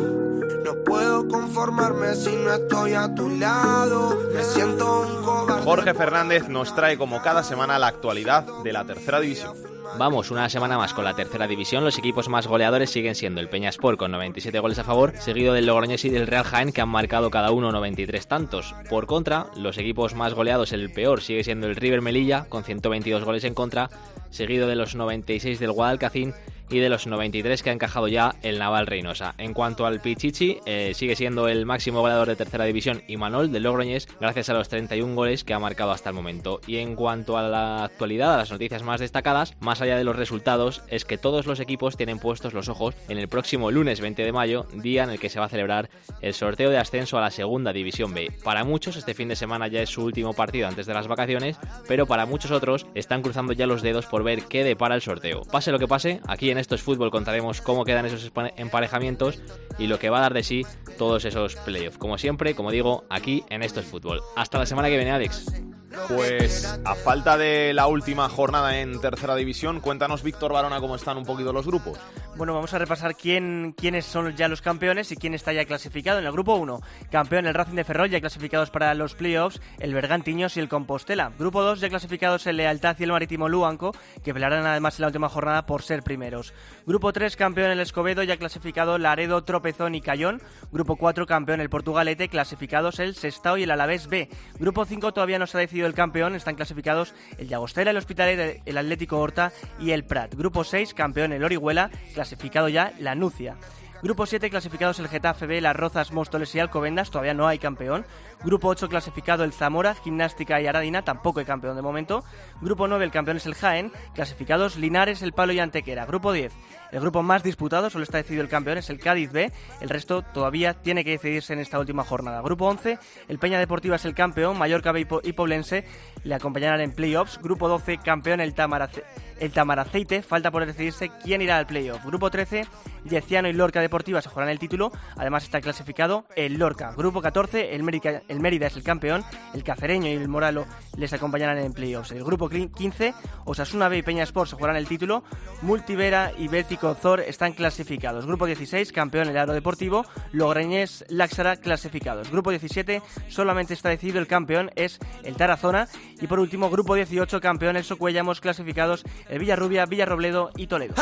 no puedo conformarme si no estoy a tu lado. Me siento un. Jorge Fernández nos trae como cada semana la actualidad de la tercera división. Vamos, una semana más con la tercera división. Los equipos más goleadores siguen siendo el Peñaspor con 97 goles a favor, seguido del Logroñés y del Real Jaén que han marcado cada uno 93 tantos. Por contra, los equipos más goleados, el peor sigue siendo el River Melilla con 122 goles en contra, seguido de los 96 del Guadalcacín y de los 93 que ha encajado ya el Naval Reynosa. En cuanto al Pichichi, eh, sigue siendo el máximo goleador de tercera división y Manol del Logroñés gracias a los 31 goles que ha marcado hasta el momento. Y en cuanto a la actualidad, a las noticias más destacadas, más allá de los resultados, es que todos los equipos tienen puestos los ojos en el próximo lunes 20 de mayo, día en el que se va a celebrar el sorteo de ascenso a la segunda división B. Para muchos este fin de semana ya es su último partido antes de las vacaciones, pero para muchos otros están cruzando ya los dedos por ver qué depara el sorteo. Pase lo que pase, aquí en esto es fútbol contaremos cómo quedan esos emparejamientos y lo que va a dar de sí todos esos playoffs. Como siempre, como digo, aquí en esto es fútbol. Hasta la semana que viene, Alex. Pues a falta de la última jornada en tercera división, cuéntanos Víctor Barona cómo están un poquito los grupos. Bueno, vamos a repasar quién, quiénes son ya los campeones y quién está ya clasificado. En el grupo 1, campeón el Racing de Ferrol, ya clasificados para los playoffs, el Bergantiños y el Compostela. Grupo 2, ya clasificados el Lealtad y el Marítimo Luanco, que pelearán además en la última jornada por ser primeros. Grupo 3, campeón el Escobedo, ya clasificado Laredo, Tropezón y Cayón. Grupo 4, campeón el Portugalete, clasificados el Sestao y el Alavés B. Grupo 5, todavía no se ha decidido el campeón, están clasificados el Llagostera, el Hospitalet, el Atlético Horta y el Prat. Grupo 6, campeón el Orihuela, clasificado ya la Nucia. Grupo 7 clasificados el Getafe B, Las Rozas, Móstoles y Alcobendas, todavía no hay campeón. Grupo 8 clasificado el Zamora, Gimnástica y Aradina, tampoco hay campeón de momento. Grupo 9 el campeón es el Jaén, clasificados Linares, El Palo y Antequera. Grupo 10 el grupo más disputado, solo está decidido el campeón, es el Cádiz B. El resto todavía tiene que decidirse en esta última jornada. Grupo 11, el Peña Deportiva es el campeón, Mallorca B y Poblense le acompañarán en playoffs. Grupo 12, campeón el Tamarace el Tamaraceite. Falta por decidirse quién irá al playoff. Grupo 13, Yeciano y Lorca Deportiva se jugarán el título. Además está clasificado el Lorca. Grupo 14, el el Mérida es el campeón. El Cacereño y el Moralo les acompañarán en playoffs. El grupo 15, Osasuna B y Peña Sport se jugarán el título. Multivera y Bético Zor están clasificados. Grupo 16, campeón el Aro Deportivo. Logroñés Laxara clasificados. Grupo 17, solamente está decidido el campeón, es el Tarazona. Y por último, grupo 18, campeón el Socuellamos clasificados el Villarrubia, Villarrobledo y Toledo.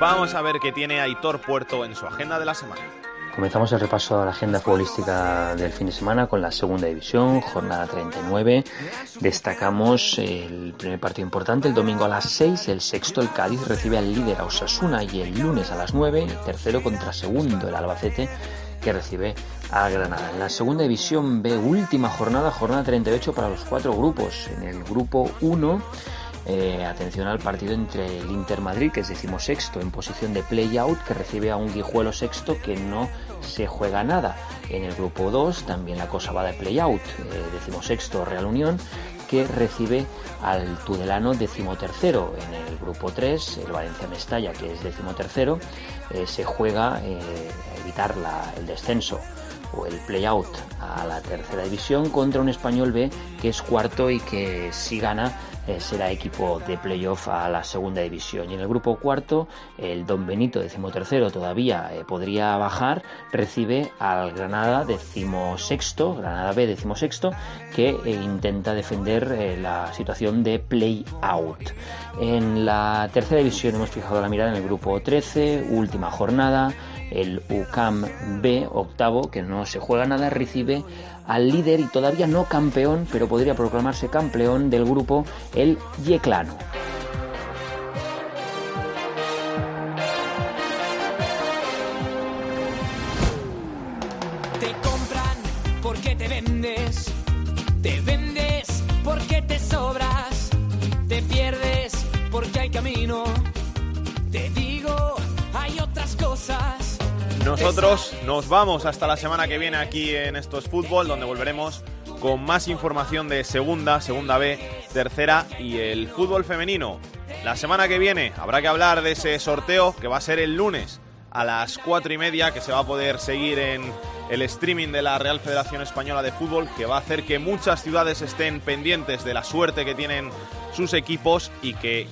Vamos a ver qué tiene Aitor Puerto en su agenda de la semana. Comenzamos el repaso a la agenda futbolística del fin de semana con la segunda división, jornada 39. Destacamos el primer partido importante, el domingo a las 6, el sexto, el Cádiz, recibe al líder a Osasuna y el lunes a las 9, el tercero contra segundo, el Albacete, que recibe a Granada. En la segunda división B, última jornada, jornada 38 para los cuatro grupos. En el grupo 1, eh, atención al partido entre el Inter Madrid, que es decimosexto en posición de play-out, que recibe a un Guijuelo sexto que no se juega nada. En el grupo 2 también la cosa va de play-out, eh, decimosexto Real Unión, que recibe al Tudelano decimotercero. En el grupo 3, el Valencia Mestalla, que es decimotercero, eh, se juega a evitar el descenso o el play-out a la tercera división contra un español B que es cuarto y que si gana eh, será equipo de playoff a la segunda división. Y en el grupo cuarto, el Don Benito, decimotercero, todavía eh, podría bajar, recibe al Granada, decimosexto, Granada B, decimosexto, que eh, intenta defender la situación de play-out. En la tercera división hemos fijado la mirada en el grupo 13, última jornada, el UCAM B, octavo, que no se juega nada, recibe al líder y todavía no campeón, pero podría proclamarse campeón del grupo, el Yeclano. Te compran porque te vendes, te vendes porque te sobras, te pierdes porque hay camino, te digo, hay otras cosas. Nosotros nos vamos hasta la semana que viene aquí en Esto es Fútbol, donde volveremos con más información de segunda, segunda B, tercera y el fútbol femenino. La semana que viene habrá que hablar de ese sorteo que va a ser el lunes a las cuatro y media, que se va a poder seguir en el streaming de la Real Federación Española de Fútbol, que va a hacer que muchas ciudades estén pendientes de la suerte que tienen sus equipos y que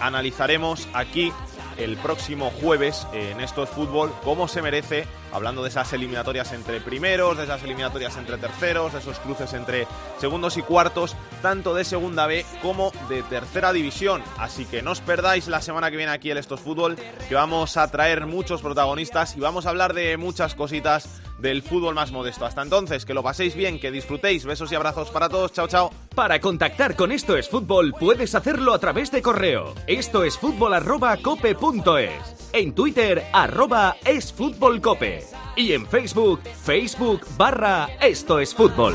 analizaremos aquí el próximo jueves en estos fútbol cómo se merece, hablando de esas eliminatorias entre primeros, de esas eliminatorias entre terceros, de esos cruces entre segundos y cuartos, tanto de segunda B como de tercera división. Así que no os perdáis la semana que viene aquí el Estos Fútbol, que vamos a traer muchos protagonistas y vamos a hablar de muchas cositas del fútbol más modesto. Hasta entonces, que lo paséis bien, que disfrutéis. Besos y abrazos para todos. Chao, chao. Para contactar con Esto es Fútbol puedes hacerlo a través de correo. Esto es fútbol arroba cope.es. En Twitter arroba es fútbol cope. Y en Facebook, Facebook barra Esto es Fútbol.